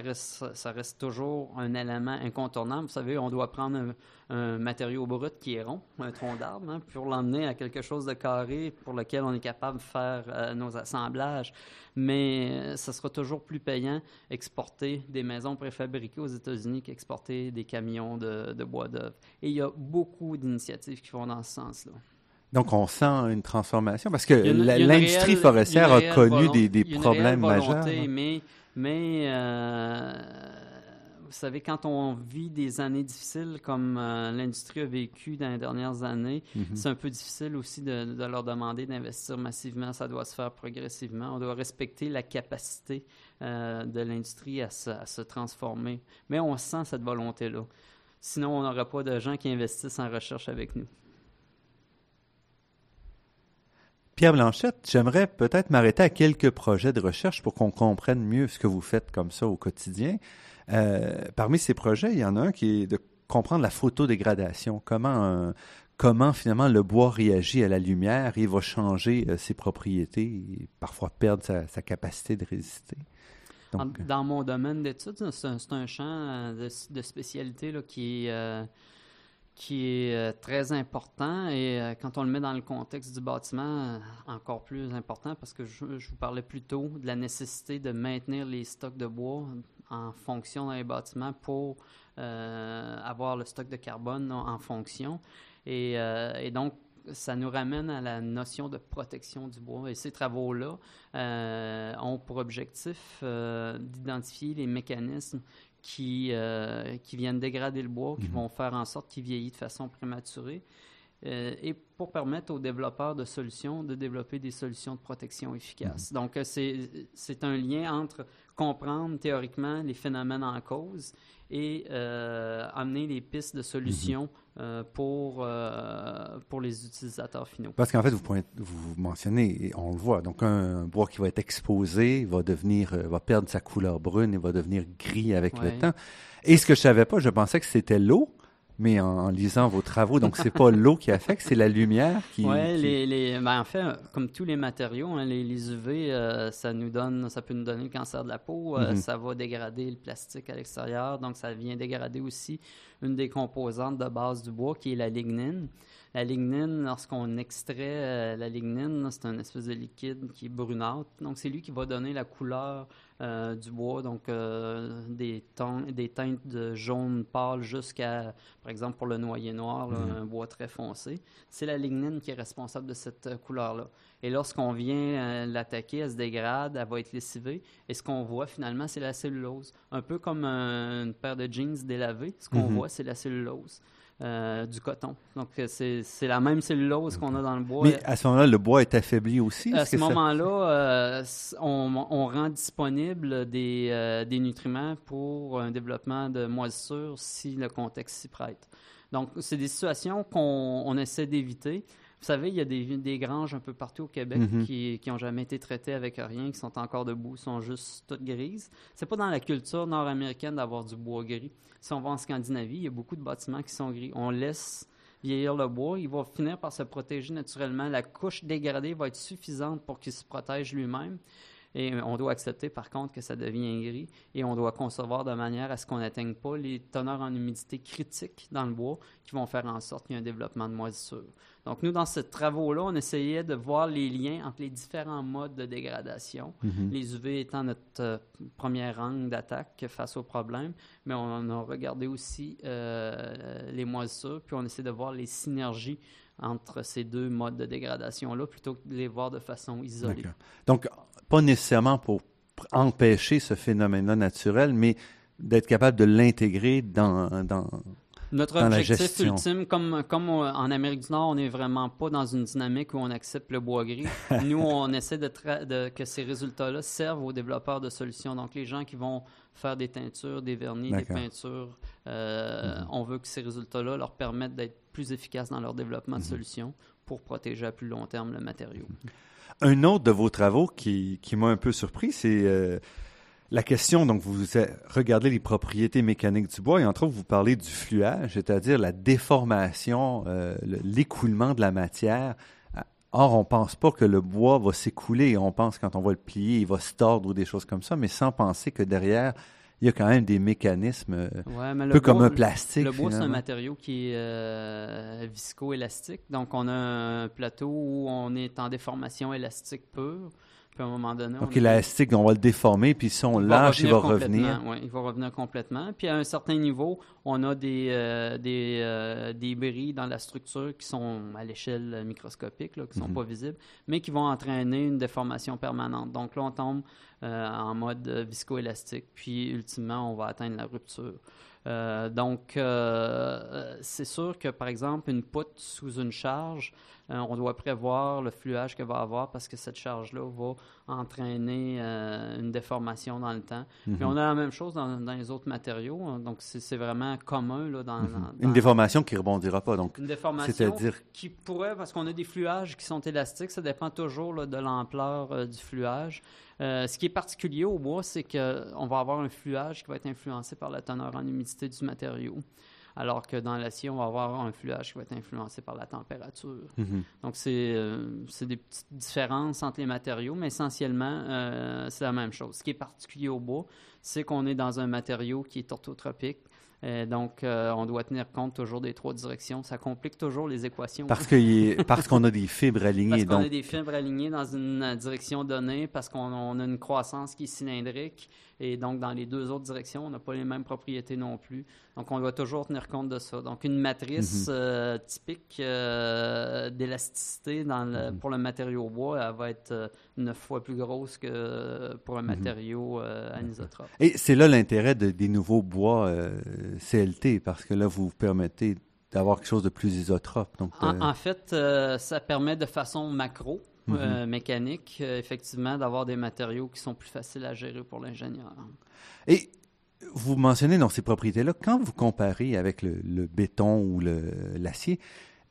reste, ça reste toujours un élément incontournable. Vous savez, on doit prendre un, matériau brut qui est rond, un tronc d'arbre, hein, pour l'emmener à quelque chose de carré pour lequel on est capable de faire euh, nos assemblages. Mais euh, ça sera toujours plus payant exporter des maisons préfabriquées aux États-Unis qu'exporter des camions de, de bois d'œuvre. Et il y a beaucoup d'initiatives qui vont dans ce sens-là. Donc, on sent une transformation parce que l'industrie forestière a, connu des, des problèmes majeurs. Mais, mais euh, vous savez, quand on vit des années difficiles comme euh, l'industrie a vécu dans les dernières années, mhm. c'est un peu difficile aussi de, leur demander d'investir massivement. Ça doit se faire progressivement. On doit respecter la capacité euh, de l'industrie à, à se transformer. Mais on sent cette volonté-là. Sinon, on n'aura pas de gens qui investissent en recherche avec nous. Pierre Blanchette, j'aimerais peut-être m'arrêter à quelques projets de recherche pour qu'on comprenne mieux ce que vous faites comme ça au quotidien. Euh, parmi ces projets, il y en a un qui est de comprendre la photodégradation, comment, euh, comment finalement le bois réagit à la lumière et va changer euh, ses propriétés et parfois perdre sa, capacité de résister. dans mon domaine d'études, c'est un, champ de, de spécialité là, qui est qui est euh, très important et euh, quand on le met dans le contexte du bâtiment, euh, encore plus important parce que je, vous parlais plus tôt de la nécessité de maintenir les stocks de bois en fonction dans les bâtiments pour avoir le stock de carbone en fonction. Et, et, donc, ça nous ramène à la notion de protection du bois. Et ces travaux-là ont pour objectif d'identifier les mécanismes qui, euh, qui viennent dégrader le bois, qui mhm. vont faire en sorte qu'il vieillit de façon prématurée, euh, et pour permettre aux développeurs de solutions de développer des solutions de protection efficaces. Mhm. Donc, euh, c'est un lien entre comprendre théoriquement les phénomènes en cause et amener les pistes de solutions mhm. Euh, pour, euh, pour les utilisateurs finaux. Parce qu'en fait, vous, vous mentionnez, et on le voit, donc un, bois qui va être exposé va devenir, euh, va perdre sa couleur brune et va devenir gris avec le temps. Et ce que je savais pas, je pensais que c'était l'eau, mais en, lisant vos travaux, donc c'est pas l'eau qui affecte, c'est la lumière qui. Oui, les, les, ben en fait, comme tous les matériaux, hein, les, les, UV, euh, ça nous donne, ça peut nous donner le cancer de la peau, euh, mhm. ça va dégrader le plastique à l'extérieur, donc ça vient dégrader aussi une des composantes de base du bois qui est la lignine. La lignine, lorsqu'on extrait euh, la lignine, c'est un espèce de liquide qui est brunâtre. Donc, c'est lui qui va donner la couleur euh, du bois, donc euh, des, tons- des teintes de jaune pâle jusqu'à, par exemple, pour le noyer noir, là, Mhm. un bois très foncé. C'est la lignine qui est responsable de cette euh, couleur-là. Et lorsqu'on vient euh, l'attaquer, elle se dégrade, elle va être lessivée. Et ce qu'on voit finalement, c'est la cellulose. Un peu comme un- une paire de jeans délavés, ce qu'on Mhm. voit, c'est la cellulose. Euh, du coton. Donc, euh, c'est la même cellulose qu'on a dans le bois. Mais à ce moment-là, le bois est affaibli aussi. À ce moment-là, euh, on, on rend disponible des, euh, des nutriments pour un développement de moisissure si le contexte s'y prête. Donc, c'est des situations qu'on on essaie d'éviter. Vous savez, il y a des, des granges un peu partout au Québec Mhm. qui n'ont jamais été traitées avec rien, qui sont encore debout, sont juste toutes grises. C'est pas dans la culture nord-américaine d'avoir du bois gris. Si on va en Scandinavie, il y a beaucoup de bâtiments qui sont gris. On laisse vieillir le bois, il va finir par se protéger naturellement. La couche dégradée va être suffisante pour qu'il se protège lui-même. Et on doit accepter par contre que ça devient gris et on doit concevoir de manière à ce qu'on n'atteigne pas les teneurs en humidité critiques dans le bois qui vont faire en sorte qu'il y ait un développement de moisissure. Donc nous, dans ces travaux-là, on essayait de voir les liens entre les différents modes de dégradation. Mhm. Les UV étant notre euh, première angle d'attaque face au problème, mais on a regardé aussi euh, les moisissures, puis on essaie de voir les synergies entre ces deux modes de dégradation-là plutôt que de les voir de façon isolée. Donc, pas nécessairement pour empêcher ce phénomène-là naturel, mais d'être capable de l'intégrer dans, dans... Notre dans la objectif gestion. ultime, comme, comme on- en Amérique du Nord, on n'est vraiment pas dans une dynamique où on accepte le bois gris. Nous, on essaie de, que ces résultats-là servent aux développeurs de solutions. Donc, les gens qui vont faire des teintures, des vernis, des peintures, euh, Mhm. on veut que ces résultats-là leur permettent d'être plus efficaces dans leur développement Mhm. de solutions pour protéger à plus long terme le matériau. Un autre de vos travaux qui, qui m'a un peu surpris, c'est euh, la question, donc vous regardez les propriétés mécaniques du bois et entre autres vous parlez du fluage, c'est-à-dire la déformation, euh, le- l'écoulement de la matière. Or, on pense pas que le bois va s'écouler. On pense quand on va le plier, il va se tordre ou des choses comme ça, mais sans penser que derrière, il y a quand même des mécanismes, euh, Ouais, un peu comme un plastique. Le bois, c'est un matériau qui est euh, visco-élastique. Donc, on a un plateau où on est en déformation élastique pure. Puis, à un moment donné, Donc, l'élastique, on va le déformer, puis si on il va lâche, il va revenir. ouais, il va revenir complètement. Puis, à un certain niveau, on a des, euh, des, euh, des bris dans la structure qui sont à l'échelle microscopique, là, qui ne sont Mhm. pas visibles, mais qui vont entraîner une déformation permanente. Donc, là, on tombe euh, en mode euh, viscoélastique. Puis, ultimement, on va atteindre la rupture. Donc, c'est sûr que, par exemple, une poutre sous une charge, euh, on doit prévoir le fluage qu'elle va avoir parce que cette charge-là va entraîner euh, une déformation dans le temps. Puis on a la même chose dans, dans les autres matériaux, hein, donc c'est vraiment commun là, dans, Mhm. dans- Une déformation qui rebondira pas. Donc, une déformation c'est-à-dire, qui pourrait, parce qu'on a des fluages qui sont élastiques, ça dépend toujours là, de l'ampleur euh, du fluage. Euh, ce qui est particulier au bois, c'est qu'on va avoir un fluage qui va être influencé par la teneur en humidité du matériau, alors que dans l'acier, on va avoir un fluage qui va être influencé par la température. mhm. Donc, c'est euh, des petites différences entre les matériaux, mais essentiellement, euh, c'est la même chose. Ce qui est particulier au bois, c'est qu'on est dans un matériau qui est orthotropique. Euh, donc, euh, on doit tenir compte toujours des trois directions. Ça complique toujours les équations. parce est- parce qu'on a des fibres alignées. Parce qu'on Donc, a des fibres alignées dans une euh, direction donnée, parce qu'on on a une croissance qui est cylindrique, et donc dans les deux autres directions, on n'a pas les mêmes propriétés non plus. Donc on doit toujours tenir compte de ça. Donc une matrice Mhm. euh, typique euh, d'élasticité dans le- Mhm. pour le matériau bois, elle va être euh, neuf fois plus grosse que pour un Mhm. matériau anisotrope. Et c'est là l'intérêt de- des nouveaux bois CLT, parce que là, vous vous permettez d'avoir quelque chose de plus isotrope. Donc, En, en fait, ça permet de façon macro, euh, mécanique, euh, effectivement, d'avoir des matériaux qui sont plus faciles à gérer pour l'ingénieur. Et vous mentionnez dans ces propriétés-là, quand vous comparez avec le, le béton ou l'acier,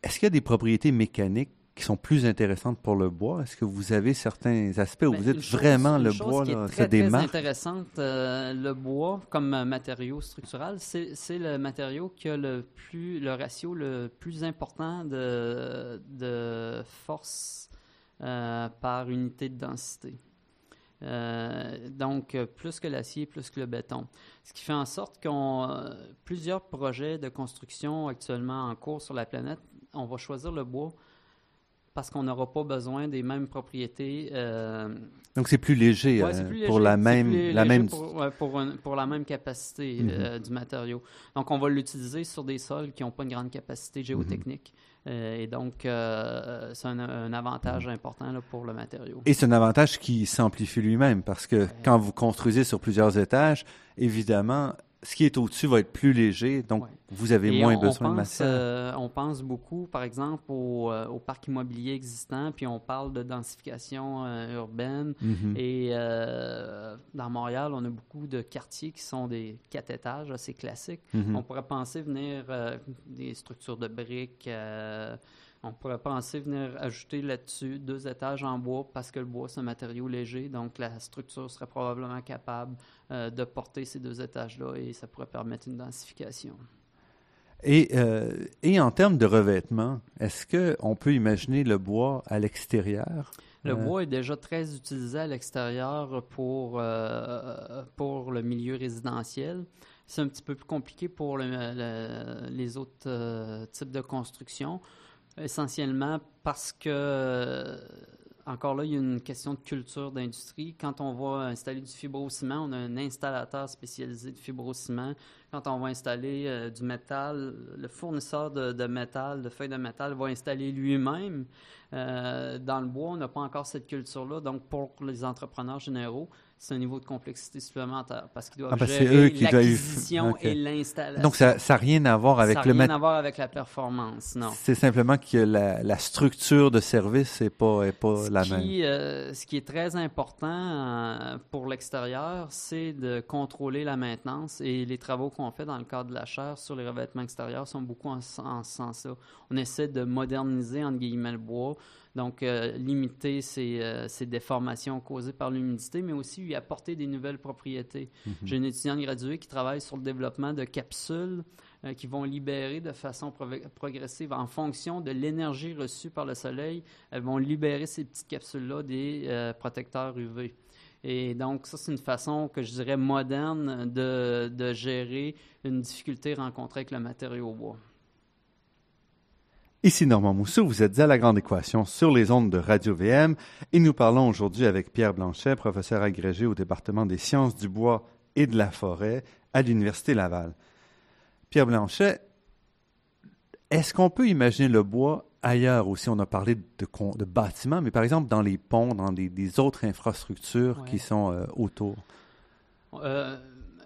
est-ce qu'il y a des propriétés mécaniques qui sont plus intéressantes pour le bois? Est-ce que vous avez certains aspects où Ben, vous dites chose- vraiment le bois là, très, se très intéressante, euh, le bois comme matériau structural, c'est c'est le matériau qui a le plus le ratio le plus important de, de force euh, par unité de densité. Euh, donc, euh, plus que l'acier, plus que le béton. Ce qui fait en sorte qu'on euh, plusieurs projets de construction actuellement en cours sur la planète, on va choisir le bois parce qu'on n'aura pas besoin des mêmes propriétés. euh, Donc, c'est plus léger Ouais, pour la même, la même. pour, ouais, pour, la même capacité Mhm. euh, du matériau. Donc, on va l'utiliser sur des sols qui n'ont pas une grande capacité géotechnique. Euh, et donc, euh, c'est un, un avantage important là, pour le matériau. Et c'est un avantage qui s'amplifie lui-même parce que quand vous construisez sur plusieurs étages, évidemment, ce qui est au-dessus va être plus léger, donc Ouais. vous avez Et moins on, besoin on de matière. euh, on pense beaucoup, par exemple, au, euh, au parc immobilier existant, puis on parle de densification euh, urbaine. Mhm. Et euh, dans Montréal, on a beaucoup de quartiers qui sont des quatre étages, assez classiques. Mhm. On pourrait penser venir des structures de briques. On pourrait penser venir ajouter là-dessus deux étages en bois parce que le bois, c'est un matériau léger. Donc, la structure serait probablement capable euh, de porter ces deux étages-là et ça pourrait permettre une densification. Et, euh, et en termes de revêtement, est-ce qu'on peut imaginer le bois à l'extérieur? Le Euh, bois est déjà très utilisé à l'extérieur pour, euh, pour le milieu résidentiel. C'est un petit peu plus compliqué pour le- le- les autres euh, types de construction, essentiellement parce que, euh, encore là, il y a une question de culture d'industrie. Quand on va installer du fibrociment, on a un installateur spécialisé de fibrociment. Quand on va installer euh, du métal, le fournisseur de, de métal, de feuilles de métal, va installer lui-même. Euh, dans le bois, on n'a pas encore cette culture-là. Donc, pour les entrepreneurs généraux, c'est un niveau de complexité supplémentaire parce qu'ils doivent Ah, parce gérer l'acquisition et l'installation. Donc, ça n'a rien à voir avec ça n'a le rien mat- à voir avec la performance, non. C'est simplement que la, la structure de service n'est pas, est pas Ce la même. euh, ce qui est très important euh, pour l'extérieur, c'est de contrôler la maintenance et les travaux qu'on fait dans le cadre de la chaire sur les revêtements extérieurs sont beaucoup en ce sens-là. On essaie de moderniser, entre guillemets, le bois, donc euh, limiter ces, euh, ces déformations causées par l'humidité, mais aussi lui apporter des nouvelles propriétés. Mhm. J'ai une étudiante graduée qui travaille sur le développement de capsules euh, qui vont libérer de façon prog- progressive en fonction de l'énergie reçue par le soleil. Elles vont libérer ces petites capsules-là des protecteurs UV. Et donc, ça, c'est une façon que je dirais moderne de, de gérer une difficulté rencontrée avec le matériau bois. Ici Normand Mousseau, vous êtes à La Grande Équation sur les ondes de Radio-VM et nous parlons aujourd'hui avec Pierre Blanchet, professeur agrégé au département des sciences du bois et de la forêt à l'Université Laval. Pierre Blanchet, est-ce qu'on peut imaginer le bois ailleurs aussi? On a parlé de, bâtiments, mais par exemple dans les ponts, dans des autres infrastructures Ouais. qui sont euh, autour. Euh,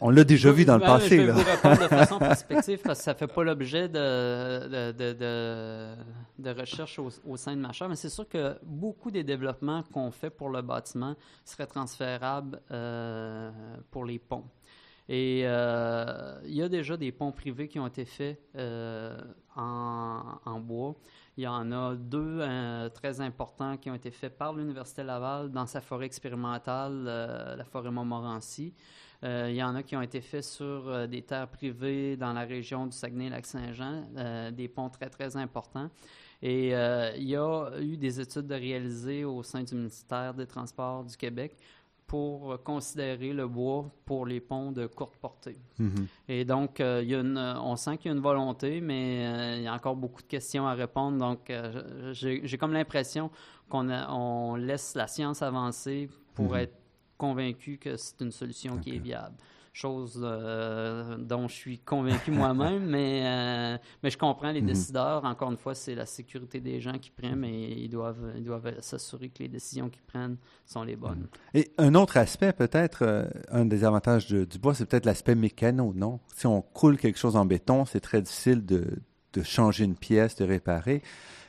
On l'a déjà vu dans le passé. Je vais là. vous répondre de façon parce que ça ne fait pas l'objet de, de, de, de- de recherche au, au sein de ma chaire, mais c'est sûr que beaucoup des développements qu'on fait pour le bâtiment seraient transférables euh, pour les ponts. Et euh, il y a déjà des ponts privés qui ont été faits euh, en, en bois. Il y en a deux euh, très importants qui ont été faits par l'Université Laval dans sa forêt expérimentale, euh, la forêt Montmorency. Euh, il y en a qui ont été faits sur des terres privées dans la région du Saguenay-Lac-Saint-Jean, des ponts très, très importants. Et il y a eu des études de réalisées au sein du ministère des Transports du Québec pour considérer le bois pour les ponts de courte portée. Mhm. Et donc, euh, il y a une, on sent qu'il y a une volonté, mais euh, il y a encore beaucoup de questions à répondre. Donc, euh, j'ai comme l'impression qu'on on laisse la science avancer pour Mhm. être convaincu que c'est une solution qui est viable. Chose euh, dont je suis convaincu moi-même, mais, euh, mais je comprends les Mhm. décideurs. Encore une fois, c'est la sécurité des gens qui prennent et ils doivent, ils doivent s'assurer que les décisions qu'ils prennent sont les bonnes. Et un autre aspect, peut-être, euh, un des avantages de- du bois, c'est peut-être l'aspect mécano, non? Si on coule quelque chose en béton, c'est très difficile de, de changer une pièce, de réparer.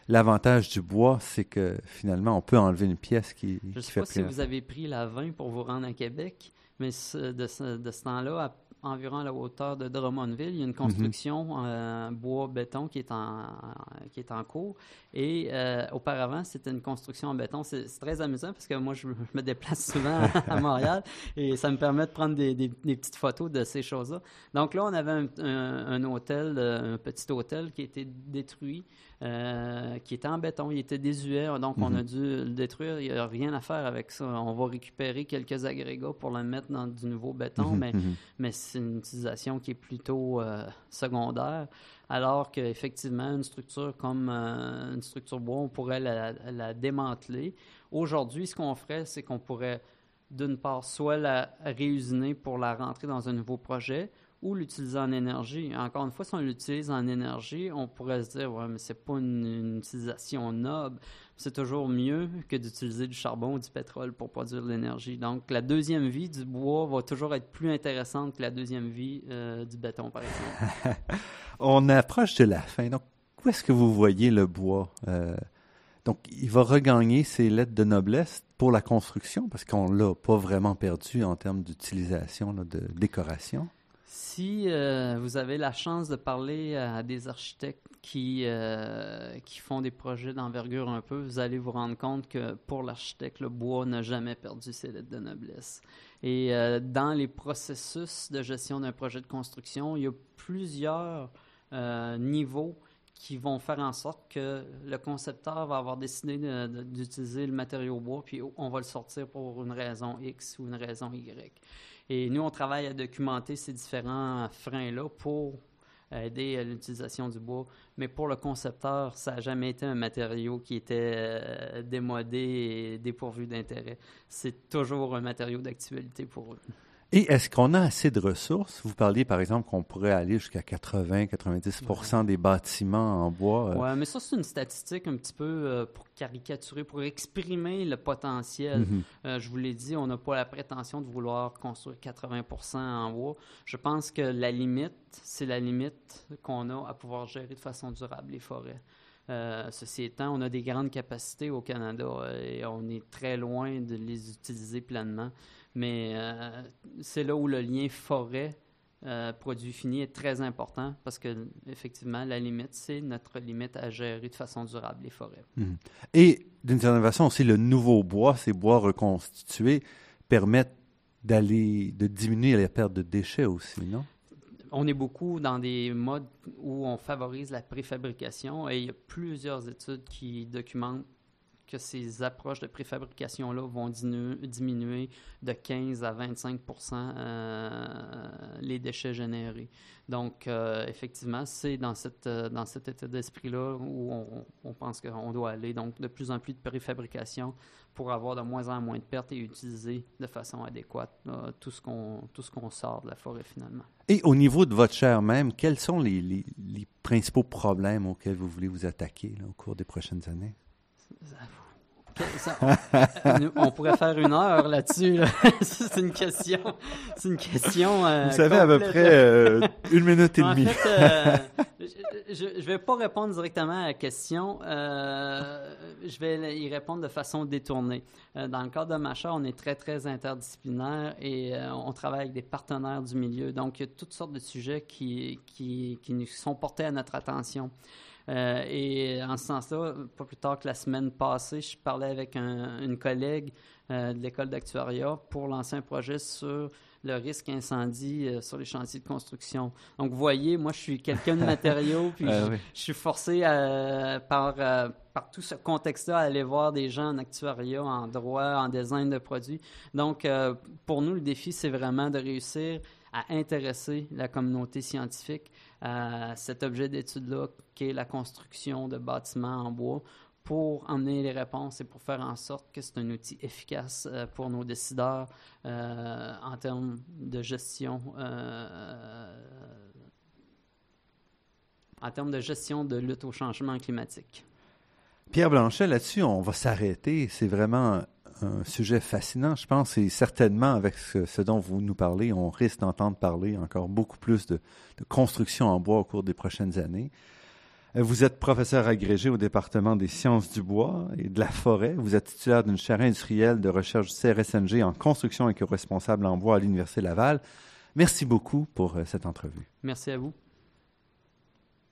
L'avantage du bois, c'est que finalement, on peut enlever une pièce qui, Je ne qui sais fait pas si vous avez pris la 20 pour vous rendre à Québec, mais de ce, de ce temps-là, à environ à la hauteur de Drummondville, il y a une construction euh, bois-béton qui, est en, qui est en cours. Et euh, auparavant, c'était une construction en béton. C'est très amusant parce que moi, je, je me déplace souvent à Montréal et ça me permet de prendre des, des- des petites photos de ces choses-là. Donc là, on avait un, un- un hôtel, euh, un petit hôtel qui a été détruit, euh, qui était en béton, il était désuet, donc on a dû le détruire. Il n'y a rien à faire avec ça. On va récupérer quelques agrégats pour le mettre dans du nouveau béton, Mhm, mais, mhm. mais c'est une utilisation qui est plutôt euh, secondaire. alors qu'effectivement, une structure comme euh, une structure bois, on pourrait la, la démanteler. Aujourd'hui, ce qu'on ferait, c'est qu'on pourrait, d'une part, soit la réusiner pour la rentrer dans un nouveau projet, ou l'utiliser en énergie. Encore une fois, si on l'utilise en énergie, on pourrait se dire, ouais, mais c'est pas une, utilisation noble. C'est toujours mieux que d'utiliser du charbon ou du pétrole pour produire de l'énergie. Donc, la deuxième vie du bois va toujours être plus intéressante que la deuxième vie euh, du béton, par exemple. on approche de la fin. Donc, où est-ce que vous voyez le bois? Euh, donc, il va regagner ses lettres de noblesse pour la construction? Parce qu'on l'a pas vraiment perdu en termes d'utilisation, de décoration. Si euh, vous avez la chance de parler à des architectes qui, euh, qui font des projets d'envergure un peu, vous allez vous rendre compte que pour l'architecte, le bois n'a jamais perdu ses lettres de noblesse. Et euh, dans les processus de gestion d'un projet de construction, il y a plusieurs niveaux qui vont faire en sorte que le concepteur va avoir décidé d'utiliser le matériau bois, puis on va le sortir pour une raison X ou une raison Y. Et nous, on travaille à documenter ces différents freins-là pour aider à l'utilisation du bois. Mais pour le concepteur, ça n'a jamais été un matériau qui était euh, démodé et dépourvu d'intérêt. C'est toujours un matériau d'actualité pour eux. Et est-ce qu'on a assez de ressources? Vous parliez, par exemple, qu'on pourrait aller jusqu'à 80-90% des bâtiments en bois. Euh. Oui, mais ça, c'est une statistique un petit peu euh, pour caricaturer, pour exprimer le potentiel. Mhm. Euh, je vous l'ai dit, on n'a pas la prétention de vouloir construire 80% en bois. Je pense que la limite, c'est la limite qu'on a à pouvoir gérer de façon durable les forêts. Ceci étant, on a des grandes capacités au Canada et on est très loin de les utiliser pleinement. Mais euh, c'est là où le lien forêt euh, produit fini est très important parce que effectivement la limite c'est notre limite à gérer de façon durable les forêts. Mhm. Et d'une certaine façon aussi le nouveau bois, ces bois reconstitués permettent d'aller de diminuer la perte de déchets aussi, non? On est beaucoup dans des modes où on favorise la préfabrication et il y a plusieurs études qui documentent que ces approches de préfabrication-là vont diminuer de 15 à 25 euh, les déchets générés. Donc, euh, effectivement, c'est dans, cette, euh, dans cet état d'esprit-là où on, on pense qu'on doit aller. Donc, de plus en plus de préfabrication pour avoir de moins en moins de pertes et utiliser de façon adéquate tout ce qu'on sort de la forêt finalement. Et au niveau de votre chair même, quels sont les, les, les principaux problèmes auxquels vous voulez vous attaquer au cours des prochaines années? On pourrait faire une heure là-dessus. c'est une question. C'est une question. Euh, Vous savez à peu près euh, une minute et demie. Euh, je ne vais pas répondre directement à la question. je vais y répondre de façon détournée. dans le cadre de Macha, on est très, très interdisciplinaire et on travaille avec des partenaires du milieu. Donc, il y a toutes sortes de sujets qui, qui, qui nous sont portés à notre attention. Euh, et en ce sens-là, pas plus tard que la semaine passée, je parlais avec une collègue euh, de l'école d'actuariat pour lancer un projet sur le risque incendie euh, sur les chantiers de construction. Donc, vous voyez, moi, je suis quelqu'un de matériaux, puis ah je, suis forcé par, par tout ce contexte-là à aller voir des gens en actuariat, en droit, en design de produits. Donc, pour nous, le défi, c'est vraiment de réussir à intéresser la communauté scientifique à cet objet d'étude-là qui est la construction de bâtiments en bois pour emmener les réponses et pour faire en sorte que c'est un outil efficace euh, pour nos décideurs euh, en termes de gestion euh, en termes de gestion de lutte au changement climatique. Pierre Blanchet, là-dessus, on va s'arrêter. C'est vraiment un sujet fascinant, je pense, et certainement avec ce, dont vous nous parlez, on risque d'entendre parler encore beaucoup plus de, construction en bois au cours des prochaines années. Euh, vous êtes professeur agrégé au département des sciences du bois et de la forêt. Vous êtes titulaire d'une chaire industrielle de recherche CRSNG en construction éco-responsable en bois à l'Université Laval. Merci beaucoup pour euh, cette entrevue. Merci à vous.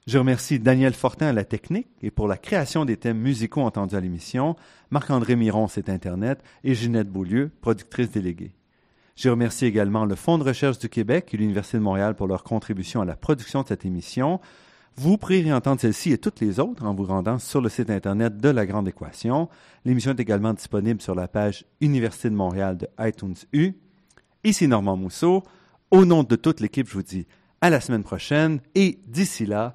Je remercie Daniel Fortin à la technique et pour la création des thèmes musicaux entendus à l'émission, Marc-André Miron, c'est Internet, et Ginette Beaulieu, productrice déléguée. Je remercie également le Fonds de recherche du Québec et l'Université de Montréal pour leur contribution à la production de cette émission. Vous pourrez réentendre celle-ci et toutes les autres en vous rendant sur le site Internet de La Grande Équation. L'émission est également disponible sur la page Université de Montréal de iTunes U. Ici Normand Mousseau. Au nom de toute l'équipe, je vous dis à la semaine prochaine et d'ici là,